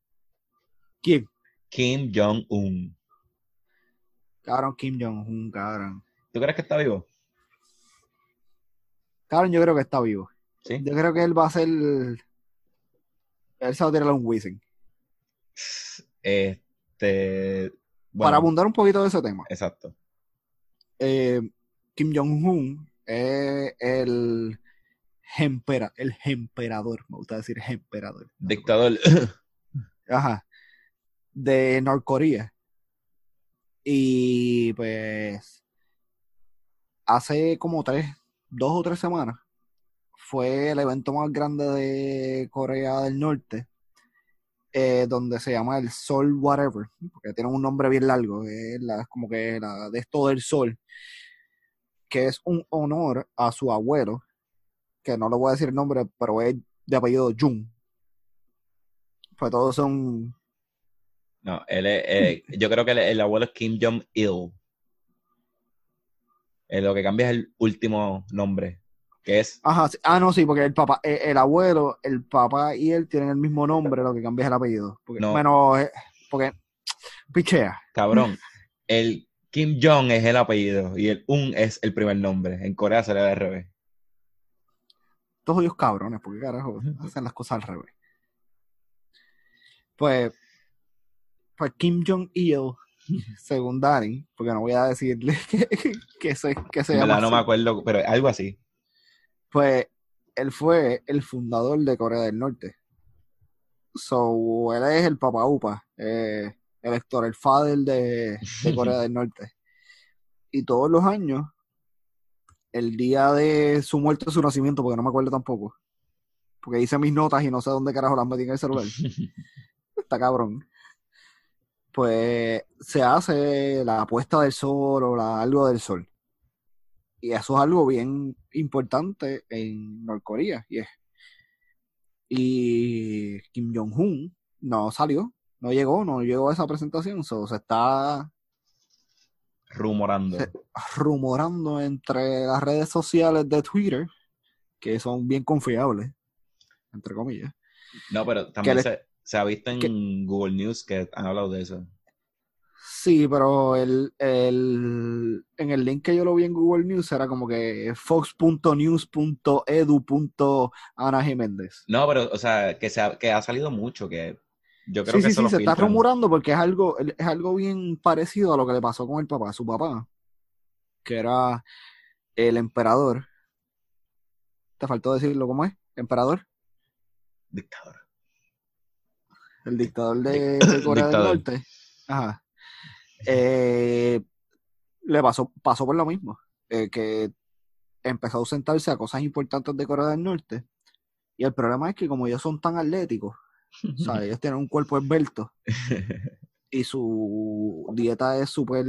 ¿Quién? Kim Jong-un. Cabrón, Kim Jong-un, cabrón. ¿Tú crees que está vivo? Cabrón, yo creo que está vivo. Sí. Yo creo que él va a ser. Él se va a tirar a un Wisin. Este. Para abundar un poquito de ese tema. exacto. eh, Kim Jong-un es el empera, el emperador, me gusta decir emperador, Dictador. ajá, de Norcorea. Y pues hace como tres, dos o tres semanas fue el evento más grande de Corea del Norte, eh, donde se llama el Sol Whatever, porque tiene un nombre bien largo, es como que la de esto del sol, que es un honor a su abuelo, que no le voy a decir el nombre, pero es de apellido Jung. Pues todos son No, él es, eh, yo creo que el, el abuelo es Kim Jong-il. Eh, lo que cambia es el último nombre, que es Ajá, sí. ah, no, sí, porque el papá, eh, el abuelo, el papá y él tienen el mismo nombre, lo que cambia es el apellido. Porque, No. Bueno, eh, porque, pichea. cabrón. El Kim Jong es el apellido y el Un es el primer nombre. En Corea se le da al revés. Todos ellos cabrones, porque carajo hacen las cosas al revés. Pues, pues Kim Jong-il, según Dani, porque no voy a decirle que, que se, que se llama no me acuerdo, pero algo así. Pues él fue el fundador de Corea del Norte. So, él es el Papa Upa, eh, el Héctor, el father de, de Corea del Norte. Y todos los años, el día de su muerte o su nacimiento, porque no me acuerdo tampoco, porque hice mis notas y no sé dónde carajo las metí en el celular. Está cabrón. Pues se hace la puesta del sol o la, algo del sol. Y eso es algo bien importante en Norcorea. Y, es- y Kim Jong-un no salió, no llegó, no llegó a esa presentación. So, se está Rumorando. Rumorando entre las redes sociales de Twitter, que son bien confiables, entre comillas. No, pero también le- se, se ha visto en que- Google News que han hablado de eso. Sí, pero el, el, en el link que yo lo vi en Google News era como que fox.news.edu.ana Jiménez. No, pero, o sea, que, se ha, que ha salido mucho, que yo creo Sí, que sí, eso sí, lo se está rumorando porque es algo, es algo bien parecido a lo que le pasó con el papá, su papá, que era el emperador. Te faltó decirlo cómo es, emperador, Dictador. el dictador de, Corea del. Norte. Ajá. Eh, le pasó, pasó por lo mismo, eh, que empezó a ausentarse a cosas importantes de Corea del Norte. Y el problema es que como ellos son tan atléticos, o sea, ellos tienen un cuerpo esbelto y su dieta es súper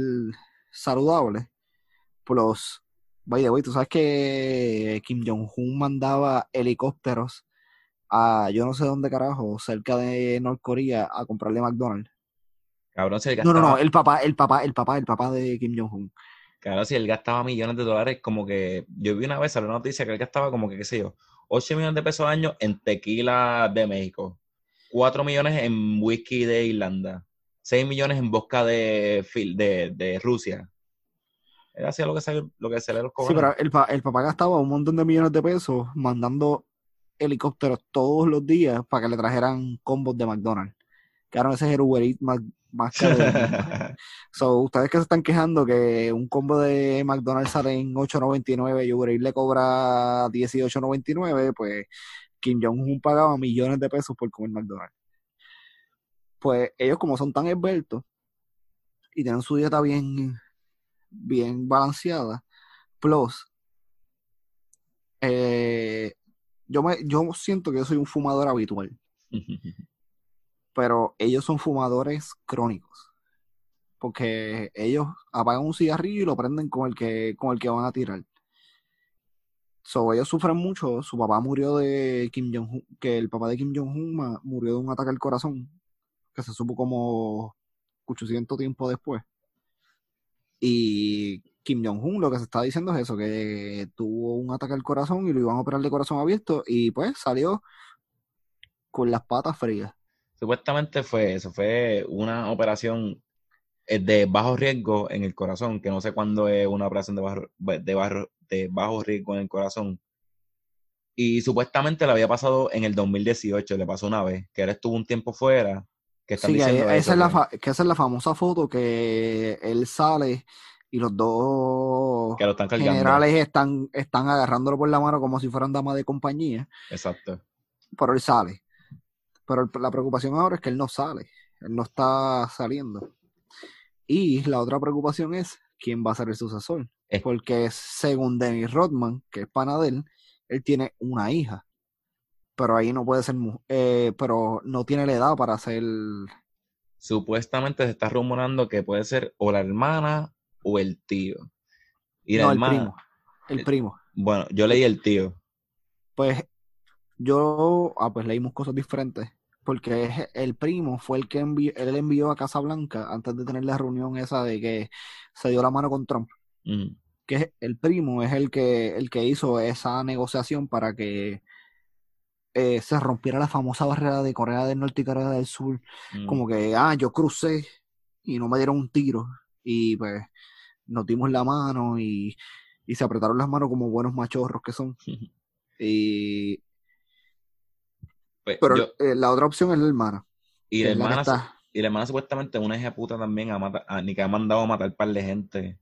saludable. Plus, by the way, tú sabes que Kim Jong-un mandaba helicópteros a yo no sé dónde carajo, cerca de Norcorea, a comprarle McDonald's. Cabrón, si él No, gastaba, no, no, el papá, el papá, el papá, el papá de Kim Jong-un. cabrón, si él gastaba millones de dólares, como que yo vi una vez salió una noticia que él gastaba como que, qué sé yo, 8 millones de pesos al año en tequila de México, 4 millones en whisky de Irlanda, 6 millones en vodka de, de, de Rusia. Él hacía lo que se, lo que se le los Sí, pero el, pa- el papá gastaba un montón de millones de pesos mandando helicópteros todos los días para que le trajeran combos de McDonald's. Claro, ese es el Uber Eats más, mundo. So, ustedes que se están quejando que un combo de McDonald's sale en 8.99 y Uber Eats le cobra 18.99, pues Kim Jong-un pagaba millones de pesos por comer McDonald's. Pues ellos como son tan esbeltos y tienen su dieta bien, bien balanceada, plus eh, yo me, yo siento que yo soy un fumador habitual, pero ellos son fumadores crónicos. Porque ellos apagan un cigarrillo y lo prenden con el que, con el que van a tirar. So, ellos sufren mucho. Su papá murió de Kim Jong-un, que el papá de Kim Jong-un murió de un ataque al corazón, que se supo como 800 tiempo después. Y Kim Jong-un lo que se está diciendo es eso, que tuvo un ataque al corazón y lo iban a operar de corazón abierto y pues salió con las patas frías. Supuestamente fue eso, fue una operación eh, de bajo riesgo en el corazón, que no sé cuándo es una operación de bajo, de bajo, de bajo riesgo en el corazón. Y supuestamente le había pasado en el 2018, le pasó una vez, que él estuvo un tiempo fuera, que están Sí, que diciendo esa, eso, es la fa- que esa es la famosa foto que él sale y los dos que lo están cargando. generales están, están agarrándolo por la mano como si fueran damas de compañía, Exacto. pero él sale. Pero el- la preocupación ahora es que él no sale, él no está saliendo. Y la otra preocupación es quién va a ser el sucesor. Es- Porque según Dennis Rodman, que es pana de él, él tiene una hija. Pero ahí no puede ser, eh, pero no tiene la edad para ser Supuestamente se está rumorando que puede ser o la hermana o el tío. Y la no, el hermana, primo. El el- primo. bueno, yo leí el tío. Pues yo, ah, pues leímos cosas diferentes. Porque es- el primo fue el que envió, él envió a Casa Blanca antes de tener la reunión esa de que se dio la mano con Trump. Mm. Que es- el primo es el que, el que hizo esa negociación para que eh, se rompiera la famosa barrera de Corea del Norte y Corea del Sur. Mm. Como que, ah, yo crucé y no me dieron un tiro. Y pues nos dimos la mano y, y se apretaron las manos como buenos machorros que son. Y Pues, Pero yo- eh, la otra opción es la hermana. y, la la hermana, está- y la hermana supuestamente es una hija puta también, a mata- a- ni que ha mandado a matar un par de gente.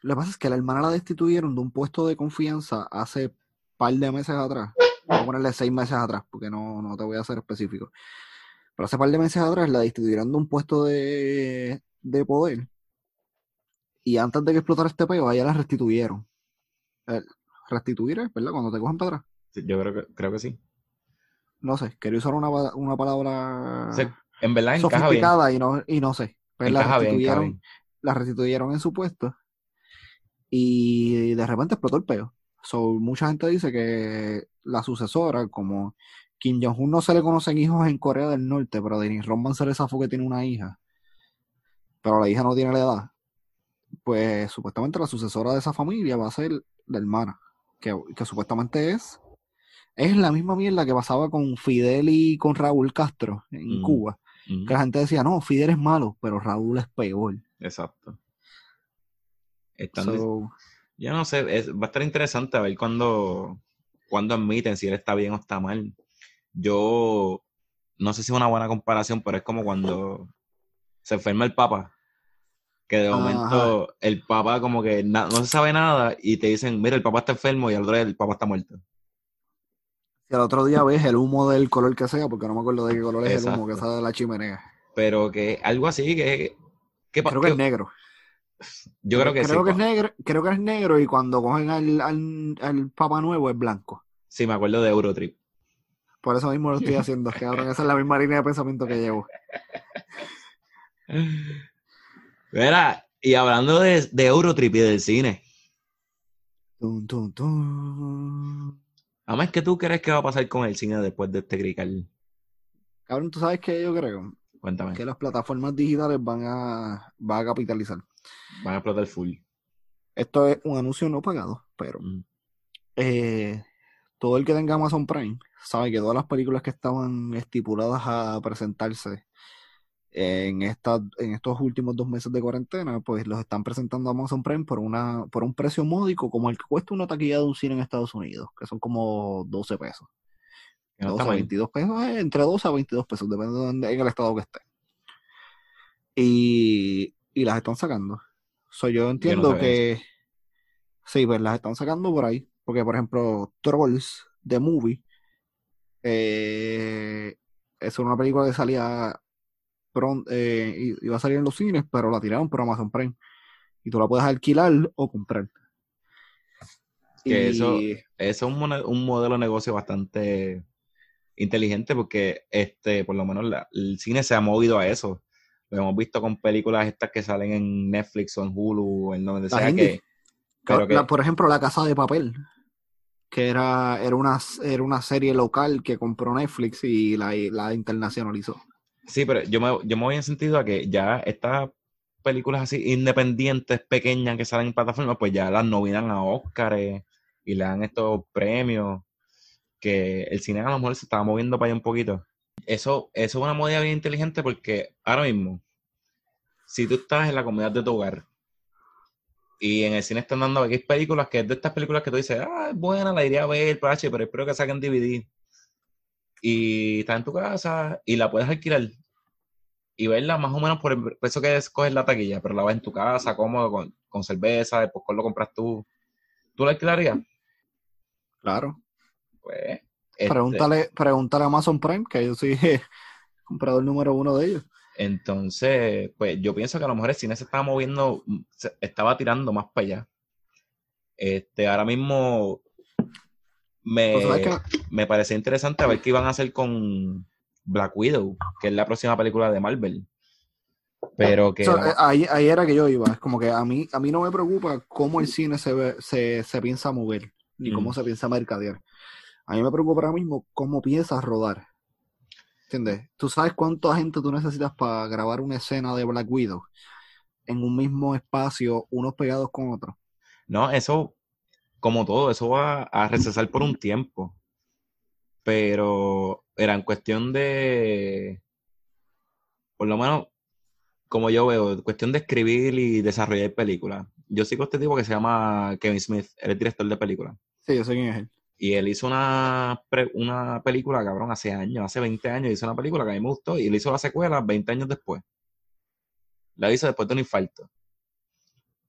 Lo que pasa es que la hermana la destituyeron de un puesto de confianza hace par de meses atrás. Voy a ponerle seis meses atrás, porque no, no te voy a hacer específico. Pero hace par de meses atrás la destituyeron de un puesto de, de poder. Y antes de que explotara este peo, a ella la restituyeron. Eh, restituir es, ¿verdad? Cuando te cogen para atrás. Sí, Yo creo que, creo que sí. No sé, quería usar una, una palabra Se- en verdad encaja bien. sofisticada y no, y no sé. Pues la restituyeron, bien. la restituyeron en su puesto y de repente explotó el peo. So, mucha gente dice que la sucesora, como Kim Jong-un no se le conocen hijos en Corea del Norte, pero Denis Rodman se le zafó que tiene una hija, pero la hija no tiene la edad, pues supuestamente la sucesora de esa familia va a ser la hermana, que, que supuestamente es es la misma mierda que pasaba con Fidel y con Raúl Castro en Mm. Cuba, Ujú, Que la gente decía, no, Fidel es malo, pero Raúl es peor. Exacto. So, Yo no sé, es- va a estar interesante a ver cuándo, cuándo admiten si él está bien o está mal. Yo no sé si es una buena comparación, pero es como cuando se enferma el Papa, que de Ajá. momento el Papa como que no se sabe nada y te dicen, mira, el Papa está enfermo y al otro día el Papa está muerto. Si al otro día ves el humo del color que sea, porque no me acuerdo de qué color es el humo que sale de la chimenea. Pero que algo así, que... que, Creo que que- es negro. yo creo que sí. creo que es negro, creo que es negro y cuando cogen al, al, al Papa Nuevo es blanco. Sí, me acuerdo de Eurotrip. Por eso mismo lo estoy haciendo, cabrón. Esa es la misma línea de pensamiento que llevo. Mira, y hablando de, de Eurotrip y del cine, Tum, tum, tum. Además, ¿qué tú crees que va a pasar con el cine después de este crical? Cabrón, ¿tú sabes qué yo creo? Cuéntame. Que las plataformas digitales van a, van a capitalizar. Van a explotar full. Esto es un anuncio no pagado, pero Mm. eh, todo el que tenga Amazon Prime sabe que todas las películas que estaban estipuladas a presentarse en esta, en estos últimos dos meses de cuarentena, pues los están presentando a Amazon Prime por una, por un precio módico, como el que cuesta una taquilla de un cine en Estados Unidos, que son como 12 pesos. Que no 12 está a mal. 22 pesos, eh, entre 12 a 22 pesos, depende de dónde, en el estado que esté. Y, y las están sacando. So, yo entiendo que sí, pues las están sacando por ahí. Porque, por ejemplo, Trolls, The Movie, eh, es una película que salía pronto, iba a salir en los cines, pero la tiraron por Amazon Prime. Y tú la puedes alquilar o comprar. Que eso- Y- Eso es un, modelo de negocio bastante inteligente porque este, por lo menos la- el cine se ha movido a eso. Lo hemos visto con películas estas que salen en Netflix o en Hulu, en donde sea que. Pero que La- por ejemplo, La Casa de Papel, que era, era, una, era una serie local que compró Netflix y la, la internacionalizó. Sí, pero yo me, yo me voy en sentido a que ya estas películas así independientes, pequeñas que salen en plataformas, pues ya las nominan a Oscars y le dan estos premios. Que el cine a lo mejor se estaba moviendo para allá un poquito. Eso, eso es una modalidad bien inteligente porque ahora mismo, si tú estás en la comunidad de tu hogar y en el cine están dando X películas, que es de estas películas que tú dices, ah, es buena, la iría a ver, pero espero que saquen DVD. Y está en tu casa y la puedes alquilar y verla más o menos por el precio que es coger la taquilla, pero la ves en tu casa, cómodo, con, con cerveza, después lo compras tú. ¿Tú la alquilarías? Claro. Pues. este, Pregúntale, pregúntale a Amazon Prime, que yo soy comprador número uno de ellos. Entonces, pues yo pienso que a lo mejor el cine se estaba moviendo, se estaba tirando más para allá. Este, ahora mismo me, Pues, me parecía interesante a ver qué iban a hacer con Black Widow, que es la próxima película de Marvel. Pero que O sea, la- eh, ahí, ahí era que yo iba. Es como que a mí, a mí no me preocupa cómo el cine se, ve- se, se piensa mover, ni Mm. cómo se piensa mercadear. A mí me preocupa ahora mismo cómo piensas rodar. ¿Entiendes? ¿Tú sabes cuánta gente tú necesitas para grabar una escena de Black Widow en un mismo espacio, unos pegados con otros? No, eso, como todo, eso va a recesar por un tiempo. Pero era en cuestión de, por lo menos, como yo veo, cuestión de escribir y desarrollar películas. Yo sigo a este tipo que se llama Kevin Smith, él es director de películas. Sí, yo sé quién es él. Y él hizo una, pre- una película, cabrón, hace años, hace 20 años, hizo una película que a mí me gustó y él hizo la secuela 20 años después. La hizo después de un infarto.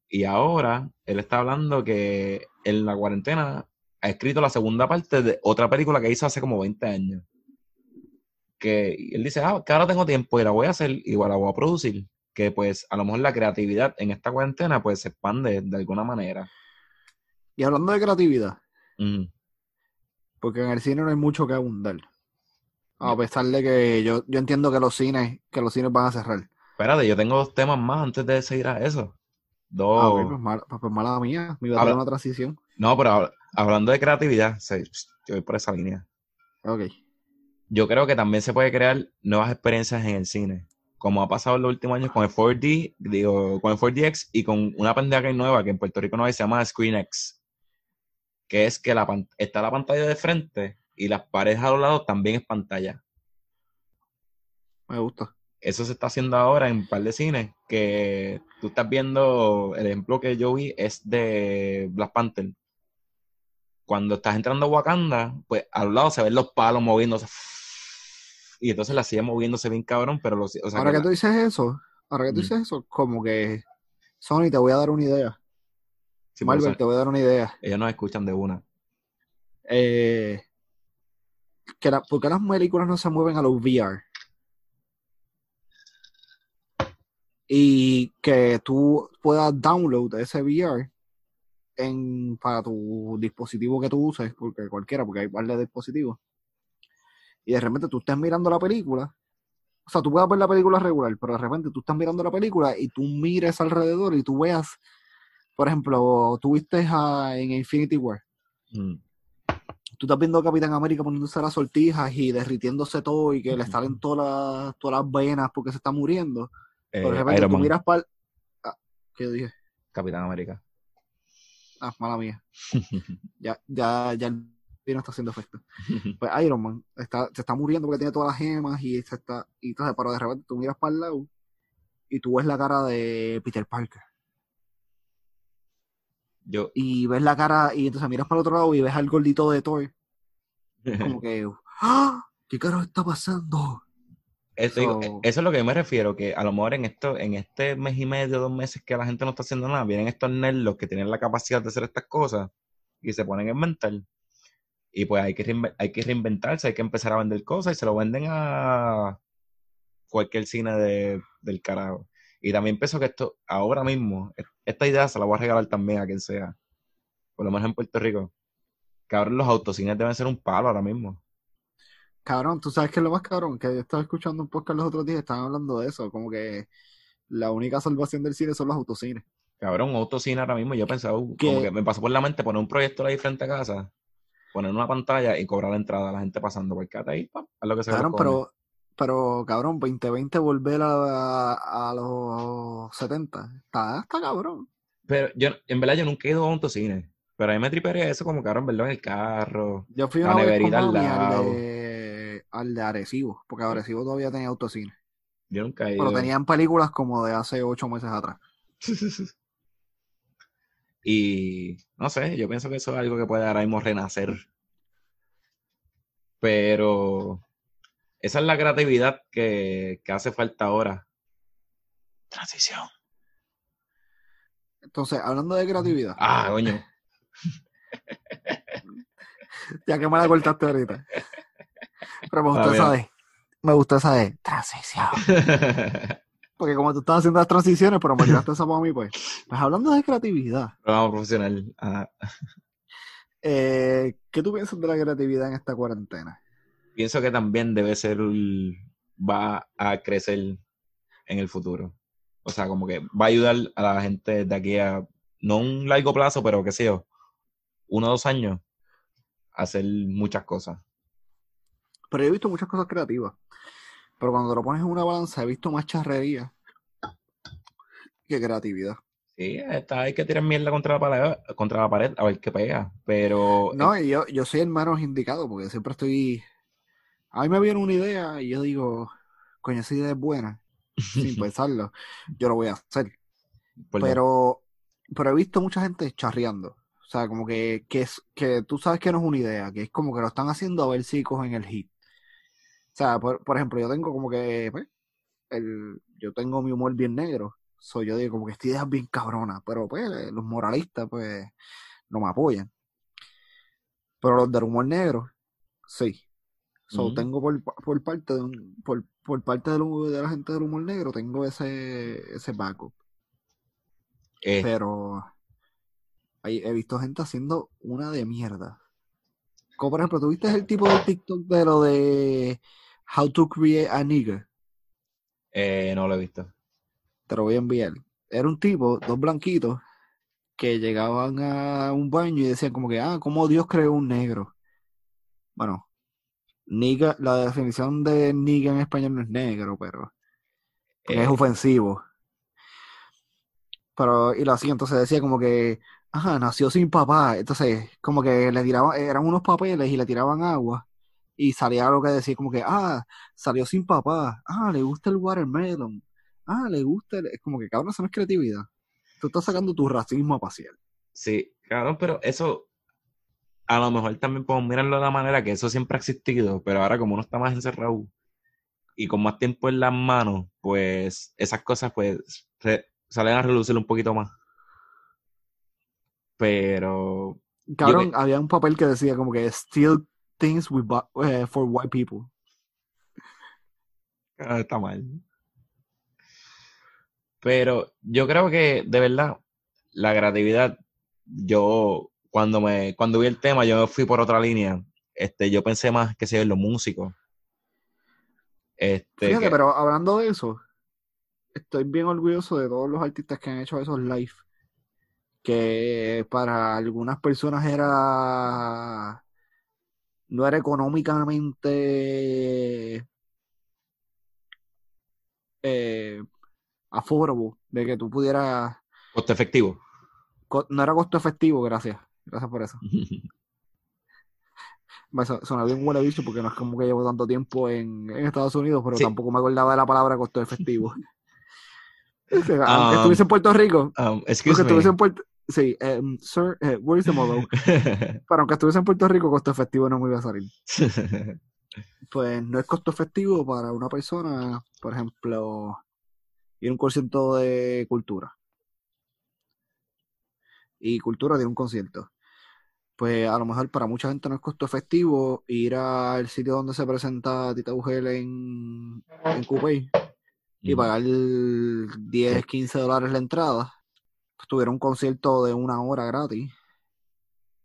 Y ahora él está hablando que en la cuarentena ha escrito la segunda parte de otra película que hizo hace como 20 años. Que él dice, ah, que ahora tengo tiempo y la voy a hacer y la voy a producir. Que pues a lo mejor la creatividad en esta cuarentena pues se expande de alguna manera. Y hablando de creatividad, Mm. porque en el cine no hay mucho que abundar. A pesar de que yo, yo entiendo que los cines, que los cines van a cerrar. Espérate, yo tengo dos temas más antes de seguir a eso. Dos. Ah, pues, mala, pues mala mía, me iba a Habla- dar una transición. No, pero hab- hablando de creatividad, yo voy por esa línea. Ok. Yo creo que también se puede crear nuevas experiencias en el cine. Como ha pasado en los últimos años con el 4D, digo, con el 4DX y con una hay nueva que en Puerto Rico no hay, se llama ScreenX. Que es que la está la pantalla de frente y las paredes a los lados también es pantalla. Me gusta. Eso se está haciendo ahora en un par de cines, que tú estás viendo, el ejemplo que yo vi es de Black Panther. Cuando estás entrando a Wakanda, pues al lado se ven los palos moviéndose. Y entonces la silla moviéndose bien cabrón, pero los, o sea, ahora que, tú dices eso, ahora que tú Mm. dices eso, como que, Sony, te voy a dar una idea. sí, Marvel, te voy a dar una idea. ellos nos escuchan de una. Eh, que la- ¿Por qué las películas no se mueven a los VR? Y que tú puedas download ese VR en, para tu dispositivo que tú uses, porque cualquiera, porque hay varios dispositivos. Y de repente tú estás mirando la película. O sea, tú puedes ver la película regular, pero de repente tú estás mirando la película y tú mires alrededor y tú veas, por ejemplo, tú viste a- en Infinity War Mm. tú estás viendo a Capitán América poniéndose las sortijas y derritiéndose todo y que le salen todas las, todas las venas porque se está muriendo. Eh, repente Iron tú Man, miras para ah, ¿Qué dije? Capitán América. Ah, mala mía. Ya, ya, ya el vino está haciendo efecto. Pues Iron Man está, se está muriendo porque tiene todas las gemas y se está. Y entonces, pero de repente tú miras para el lado y tú ves la cara de Peter Parker. Yo, Y ves la cara, y entonces miras para el otro lado y ves al gordito de Thor. Como que. ¡Ah! ¿Qué carajo está pasando? Eso, digo, So- eso es lo que yo me refiero, que a lo mejor en esto, en este mes y medio, dos meses que la gente no está haciendo nada, vienen estos nerds que tienen la capacidad de hacer estas cosas y se ponen a inventar. Y pues hay que, hay que reinventarse, hay que empezar a vender cosas y se lo venden a cualquier cine de, del carajo. Y también pienso que esto, ahora mismo, e- esta idea se la voy a regalar también a quien sea. Por lo menos en Puerto Rico. Que ahora los autocines deben ser un palo ahora mismo. Cabrón, tú sabes que es lo más cabrón, que yo estaba escuchando un podcast los otros días, estaban hablando de eso, como que la única salvación del cine son los autocines. Cabrón, autocine ahora mismo, yo pensaba, uh, como que me pasó por la mente poner un proyector ahí frente a casa, poner una pantalla y cobrar la entrada a la gente pasando por cata ahí, pam, a lo que se Cabrón, pero, pero cabrón, 2020 volver a, a los 70, está, está cabrón. Pero yo, en verdad, yo nunca he ido a autocine, pero a mí me tripería eso como cabrón, verlo en el carro. Yo fui La una vez con neverita al lado. de, al de Arecibo, porque Arecibo todavía tenía autocine, Yo nunca he ido. pero tenían películas como de hace ocho meses atrás. y no sé, yo pienso que eso es algo que puede ahora mismo renacer. Pero esa es la creatividad que, que hace falta ahora. Transición. Entonces, hablando de creatividad, Ah, coño. ya que me la cortaste ahorita, pero me gustó esa de, me gustó esa de transición. Porque como tú estabas haciendo las transiciones, pero me tiraste esa para mí, pues. Pues hablando de creatividad, Programa profesional. Eh, ¿qué tú piensas de la creatividad en esta cuarentena? pienso que también debe ser, va a crecer en el futuro. O sea, como que va a ayudar a la gente de aquí a, no un largo plazo, pero qué sé yo, uno o dos años, a hacer muchas cosas. Pero yo he visto muchas cosas creativas. Pero cuando lo pones en una balanza, he visto más charrería que creatividad. Sí, está, hay que tirar mierda contra la pared, contra la pared a ver qué pega. Pero No, yo, yo soy el menos indicado porque siempre estoy. A mí me viene una idea y yo digo, coño, esa idea es buena, sin pensarlo. Yo lo voy a hacer. por- Pero, pero he visto mucha gente charreando. O sea, como que, que, es, que tú sabes que no es una idea, que es como que lo están haciendo a ver si cogen el hit. O sea, por, por ejemplo, yo tengo como que, pues, el, yo tengo mi humor bien negro. So, yo digo como que esta idea es bien cabrona, pero pues los moralistas pues no me apoyan. Pero los del humor negro, sí. So, tengo por, por parte de un- por, por parte de la gente del humor negro, tengo ese, ese backup. eh, Pero hay- he visto gente haciendo una de mierda. Como por ejemplo, ¿tuviste el tipo del TikTok de lo de How to Create a Nigger? eh, no lo he visto. Te lo voy a enviar. Era un tipo, dos blanquitos, que llegaban a un baño y decían como que, ah, ¿cómo Dios creó un negro? Bueno, nigga, la definición de nigga en español no es negro, pero es Eh, ofensivo. Pero, y lo hacía, entonces decía como que, ajá, nació sin papá. Entonces, como que le tiraban, eran unos papeles y le tiraban agua. Y salía lo que decía como que, ah, salió sin papá, ah, le gusta el watermelon, ah, le gusta, el... es como que cabrón, eso no es creatividad. Tú estás sacando tu racismo a pasear. Sí, cabrón, pero eso a lo mejor también podemos mirarlo de la manera que eso siempre ha existido, pero ahora como uno está más encerrado y con más tiempo en las manos, pues esas cosas pues salen a relucir un poquito más. Pero... Cabrón, había un papel que decía como que still things with, eh, for white people. Ah, está mal. Pero yo creo que, de verdad, la creatividad, yo, cuando me, cuando vi el tema, yo fui por otra línea. Este, yo pensé más que se los músicos. Este, Fíjate, pero hablando de eso, estoy bien orgulloso de todos los artistas que han hecho esos live. Que para algunas personas era no era económicamente eh, affordable, de que tú pudieras... Costo efectivo. no era costo efectivo, gracias. Gracias por eso. Suena bien huele bicho porque no es como que llevo tanto tiempo en, Estados Unidos, pero tampoco me acordaba de la palabra costo efectivo. aunque um, estuviese en Puerto Rico, um, excuse me. en Puerto, Sí, um, sir, uh, where is the model? Pero aunque estuviese en Puerto Rico, costo efectivo no me iba a salir. pues no es costo efectivo para una persona, por ejemplo, ir a un concierto de cultura. Y cultura de un concierto. Pues a lo mejor para mucha gente no es costo efectivo ir al sitio donde se presenta Tita Ugel en, en Coupé y pagar 10, 15 dólares la entrada tuvieron un concierto de una hora gratis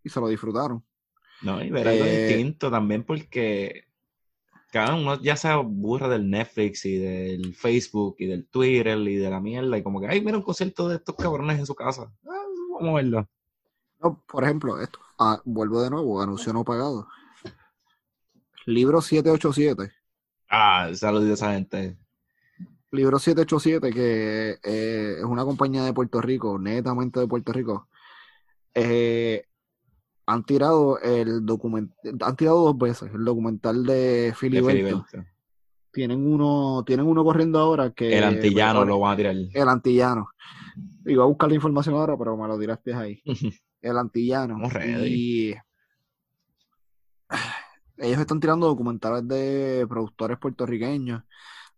y se lo disfrutaron. No, y ver algo eh, distinto también porque cada uno ya se aburre del Netflix y del Facebook y del Twitter y de la mierda y como que, ay, mira un concierto de estos cabrones en su casa. Ah, vamos a verlo. No, por ejemplo, esto, ah, vuelvo de nuevo, anuncio no pagado. Libro 787. Ah, saludos a esa gente. Libro 787, que eh, es una compañía de Puerto Rico, netamente de Puerto Rico, eh, han tirado el documental, han tirado dos veces el documental de Filiberto. Tienen uno, tienen uno corriendo ahora que. El antillano lo van a tirar. El antillano. Iba a buscar la información ahora, pero me lo tiraste ahí. el antillano. Y ellos están tirando documentales de productores puertorriqueños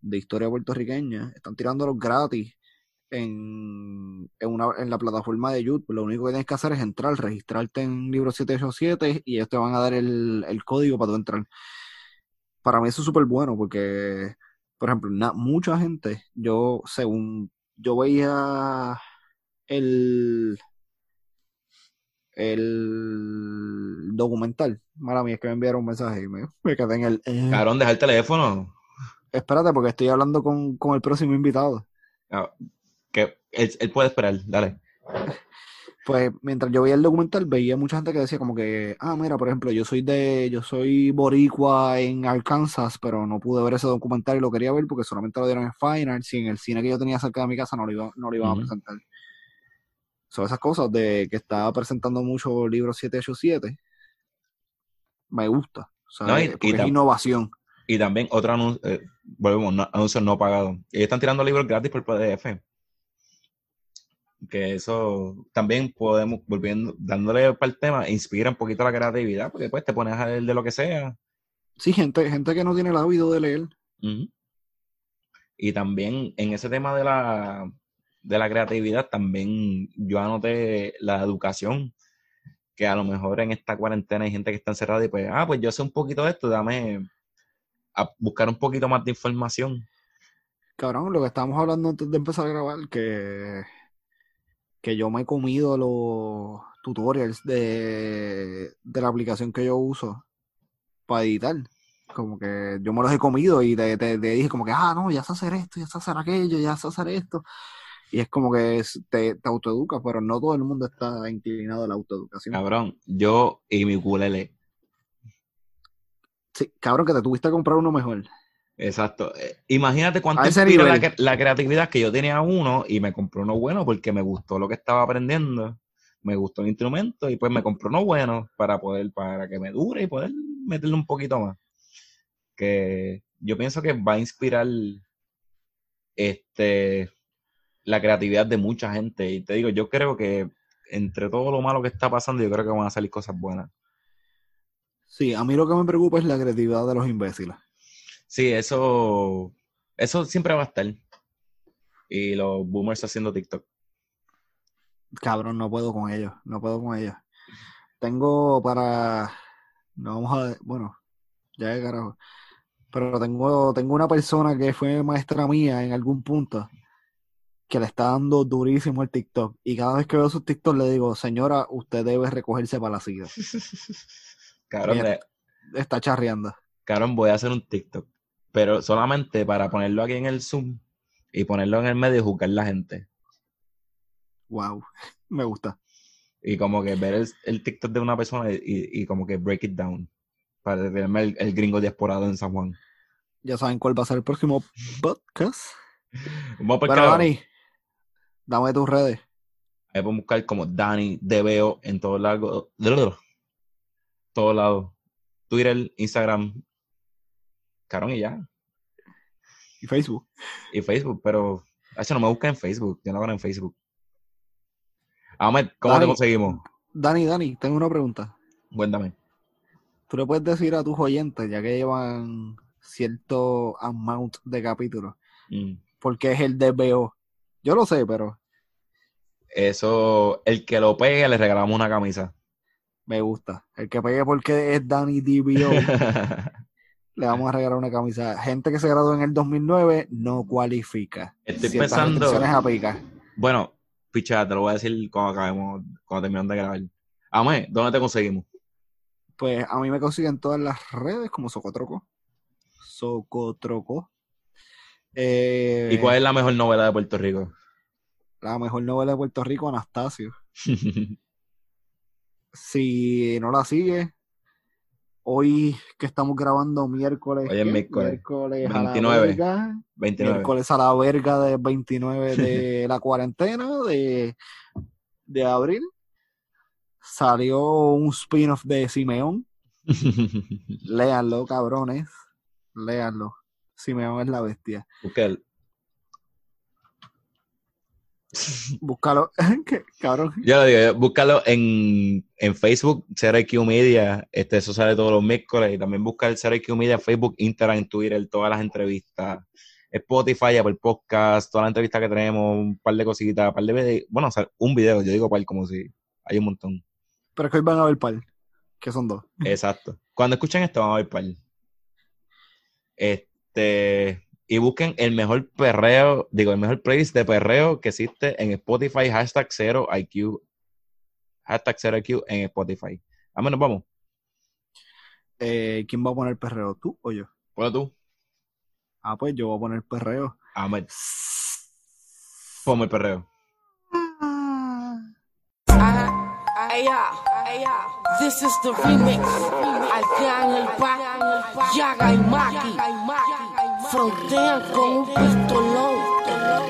de historia puertorriqueña, están tirándolos gratis en, en, una, en la plataforma de YouTube. Lo único que tienes que hacer es entrar, registrarte en libro 787 y ellos te van a dar el, código para tú entrar. Para mí eso es súper bueno porque, por ejemplo, mucha gente, yo según yo veía el el documental. Mala mía, es que me enviaron un mensaje y me, me quedé en el... Eh. deja el teléfono espérate, porque estoy hablando con, el próximo invitado. Ah, que él, puede esperar, dale. Pues mientras yo veía el documental, veía mucha gente que decía como que, ah, mira, por ejemplo, yo soy de, yo soy boricua en Arkansas, pero no pude ver ese documental y lo quería ver porque solamente lo dieron en Fine Arts y en el cine que yo tenía cerca de mi casa no lo, iba, no lo iban a presentar. Son esas cosas de que estaba presentando mucho libro 787. Me gusta. O sea, es innovación. Y también otro anuncio, eh, volvemos, no, anuncios no pagados. Ellos están tirando libros gratis por PDF. Que eso también podemos, volviendo, dándole para el tema, inspira un poquito la creatividad, porque después te pones a leer de lo que sea. Sí, gente, gente que no tiene el hábito de leer. Y también en ese tema de la, de la creatividad, también yo anoté la educación, que a lo mejor en esta cuarentena hay gente que está encerrada y pues, ah, pues yo sé un poquito de esto, dame, a buscar un poquito más de información. Cabrón, lo que estábamos hablando antes de empezar a grabar, que, que yo me he comido los tutorials de, de la aplicación que yo uso para editar. Como que yo me los he comido y te, dije como que, ah, no, ya sé hacer esto, ya sé hacer aquello, ya sé hacer esto. Y es como que te, te autoeducas, pero no todo el mundo está inclinado a la autoeducación. Cabrón, yo y mi ukulele Sí, cabrón, que te tuviste que comprar uno mejor. Exacto. Eh, imagínate cuánto inspira la, la, creatividad que yo tenía uno y me compré uno bueno porque me gustó lo que estaba aprendiendo, me gustó el instrumento y pues me compré uno bueno para poder, para que me dure y poder meterle un poquito más. que yo pienso que va a inspirar este la creatividad de mucha gente. Y te digo, yo creo que entre todo lo malo que está pasando, yo creo que van a salir cosas buenas. Sí, a mí lo que me preocupa es la creatividad de los imbéciles. Sí, eso, eso siempre va a estar. Y los boomers haciendo TikTok. Cabrón, no puedo con ellos, no puedo con ellos. Tengo para, no vamos a, bueno, ya de carajo. Pero tengo, tengo una persona que fue maestra mía en algún punto que le está dando durísimo el TikTok. Y cada vez que veo sus TikTok le digo, señora, usted debe recogerse para la silla. Cabrón, Está charreando. cabrón, voy a hacer un TikTok. Pero solamente para ponerlo aquí en el Zoom y ponerlo en el medio y juzgar la gente. Wow, me gusta. Y como que ver el, el TikTok de una persona y, y como que break it down. Para verme el, el gringo diasporado en San Juan. Ya saben cuál va a ser el próximo podcast. Vamos Bueno. Dani, dame tus redes. Ahí pueden buscar como Dani DBO en todos lados. Todos lados. Twitter, Instagram. Cabrón, y ya. Y Facebook. Y Facebook, pero. Eso no me busca en Facebook. Yo no hago en Facebook. Ahmed, ¿cómo te conseguimos? Dani, Dani, tengo una pregunta. Cuéntame. Tú le puedes decir a tus oyentes, ya que llevan cierto amount de capítulos, Mm. porque es el DBO. Yo lo sé, pero Eso, el que lo pegue, le regalamos una camisa. Me gusta. El que pegue porque es Dani DBO, le vamos a regalar una camisa. Gente que se graduó en el 2009 no cualifica. Estoy Ciertas pensando- bueno, picha, te lo voy a decir cuando acabemos, cuando terminemos de grabar. Ahmed, ¿dónde te conseguimos? Pues a mí me consiguen todas las redes como Socotroco. Socotroco. Eh, ¿Y cuál es la mejor novela de Puerto Rico? La mejor novela de Puerto Rico, Anastasio. Si no la sigue, hoy que estamos grabando miércoles. Hoy es ¿qué? miércoles. A la 29. verga. 29. Miércoles a la verga de 29 de la cuarentena de, de abril. Salió un spin-off de Simeón. Léanlo, cabrones. Léanlo. Simeón es la bestia. Búscalo. ¿Qué? Cabrón. Yo lo digo, búscalo en, en Facebook, CRQ Media, este, eso sale todos los miércoles, y también busca el CRQ Media Facebook, Instagram, Twitter, todas las entrevistas, Spotify, Apple Podcast, todas las entrevistas que tenemos, un par de cositas, un par de videos, bueno, o sea, un video, yo digo par como si hay un montón. Pero es que hoy van a ver par. Que son dos. Exacto. Cuando escuchen esto van a ver par. Este, y busquen el mejor perreo, digo, el mejor playlist de perreo que existe en Spotify, hashtag 0IQ, hashtag 0IQ en Spotify. A menos vamos. Eh, ¿Quién va a poner perreo? ¿Tú o yo? Hola tú. Ah, pues yo voy a poner perreo. Ahmed. Ponme el perreo. This is the remix. Arcángel Pa, Yaga y Maki. Frontean con un pistolón.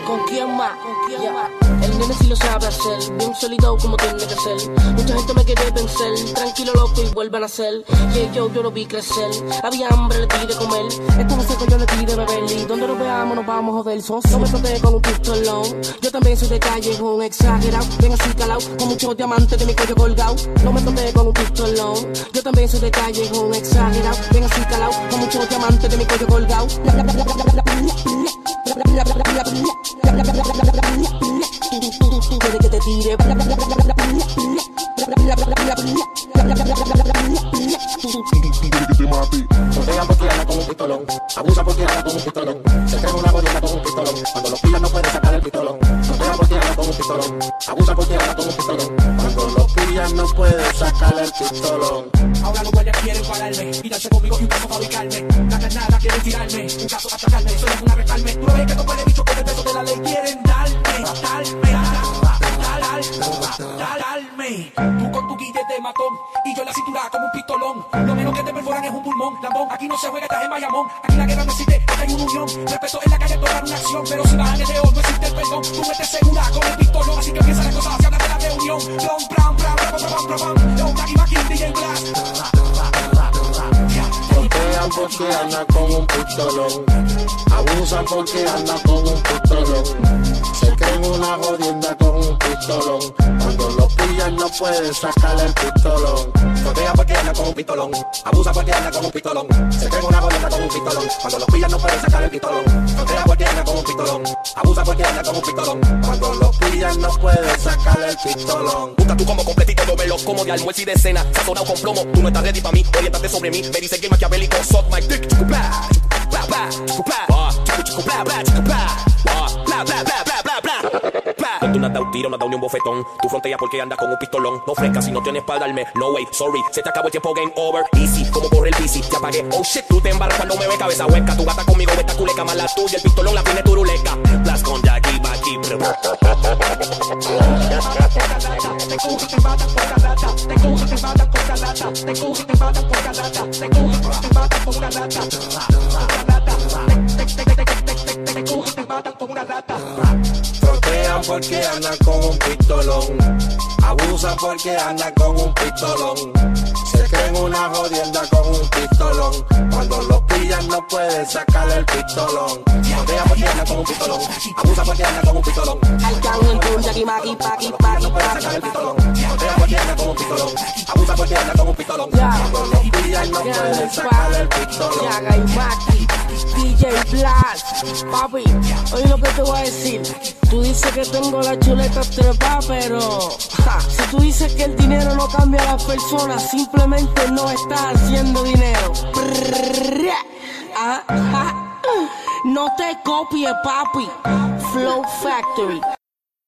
¿Con quién más? Ya. El nene sí lo sabe hacer, bien sólido como tiene que ser. Mucha gente me quiere vencer, tranquilo loco y vuelven a ser. Y yo, yo lo vi crecer, había hambre, le di de comer. Estaba seco, yo le di de beber. Y donde nos veamos nos vamos a joder. Socio me froté con un pistolón. Yo también soy de calle, un exagerado. Bien así calado, con muchos diamantes de mi cuello colgado. No me froté con un pistolón. Yo también soy de calle, un exagerado. Bien así calado, con muchos diamantes de mi cuello colgado. Quiere que te tire. Rodea porque anda con un pistolón, abusa porque anda con un pistolón, se cree una gorieta con un pistolón, cuando los pillan no puede sacar el pistolón. Rodea porque anda con un pistolón, abusa porque anda con un pistolón, cuando los pillan no puede sacar el pistolón. Ahora los guardias quieren pararme y darse conmigo y un caso fabricarme. La nada quieren tirarme, un caso atacarme, solo es una arrestarme. Tú no ves que estos puede bicho con el peso de la ley quieren darme, darme, darme, darme. Tú con tu guille de matón y yo en la cintura como un pistolón. Lo menos que te perforan es un pulmón, lambón. Aquí no se juega, estás en Bayamón. Aquí la guerra no existe, hay una unión. Respeto en la calle, toda una acción. Pero si bajan el león, no existe el perdón. Tú metes segura con el pistolón, así que empieza la cosa, se habla de la reunión. Long, brown, brown, brown, brown, brown, brown. Yo, Taki, Maki, DJ Blast. Frontean porque anda con un pistolón. Abusan porque anda con un pistolón. Se creen una jodienda con un pistolón. Cuando los pillan no pueden sacar el pistolón. Frontea porque anda con un pistolón. Abusa porque anda con un pistolón. Se creen una gordita con un pistolón. Cuando los pillan no pueden sacar el pistolón. Frontea porque anda con un pistolón. Abusa porque anda con un pistolón. Cuando los pillan no pueden sacar el pistolón. Busca tú como completito, yo me lo como de almuerzo y de cena. Sazonado con plomo, tú no estás ready pa' mí. Orientate sobre mí, me dice que maquiavélico, suck my dick, chucu bla, bla bla, chucu bla, ah, chucu chucu bla bla, chucu bla, ah, bla bla bla bla. Tú no has dado un tiro, no has dado ni un bofetón. Tu frontea porque andas con un pistolón. No fresca si no tienes para darme. No way, sorry, se te acabó el tiempo, game over. Easy, como corre el bici, te apagué. Oh shit, tú te embarras cuando me ve cabeza hueca. Tu gata conmigo, esta culeca más la tuya. El pistolón la tiene turuleca. Blast con Jackie, Baki, Frontean porque andan con un pistolón. Abusan porque andan con un pistolón. Se creen una jodienda con un pistolón. Cuando los pillan no pueden sacar el pistolón. Frontea porque anda con un pistolón. Abusa porque anda con un pistolón. Con Jackie Maki, Paki, Paki, Sacar el Paki. pistolón. Frontea porque anda con un pistolón. Abusa porque anda con un pistolón. Cuando los pillan no pueden sacar el pistolón. DJ Blast, papi, oye lo que te voy a decir. Tú dices que tengo la chuleta trepa, pero si tú dices que el dinero no cambia a las personas, simplemente no estás haciendo dinero. Ah. No te copies, papi. Flow Factory.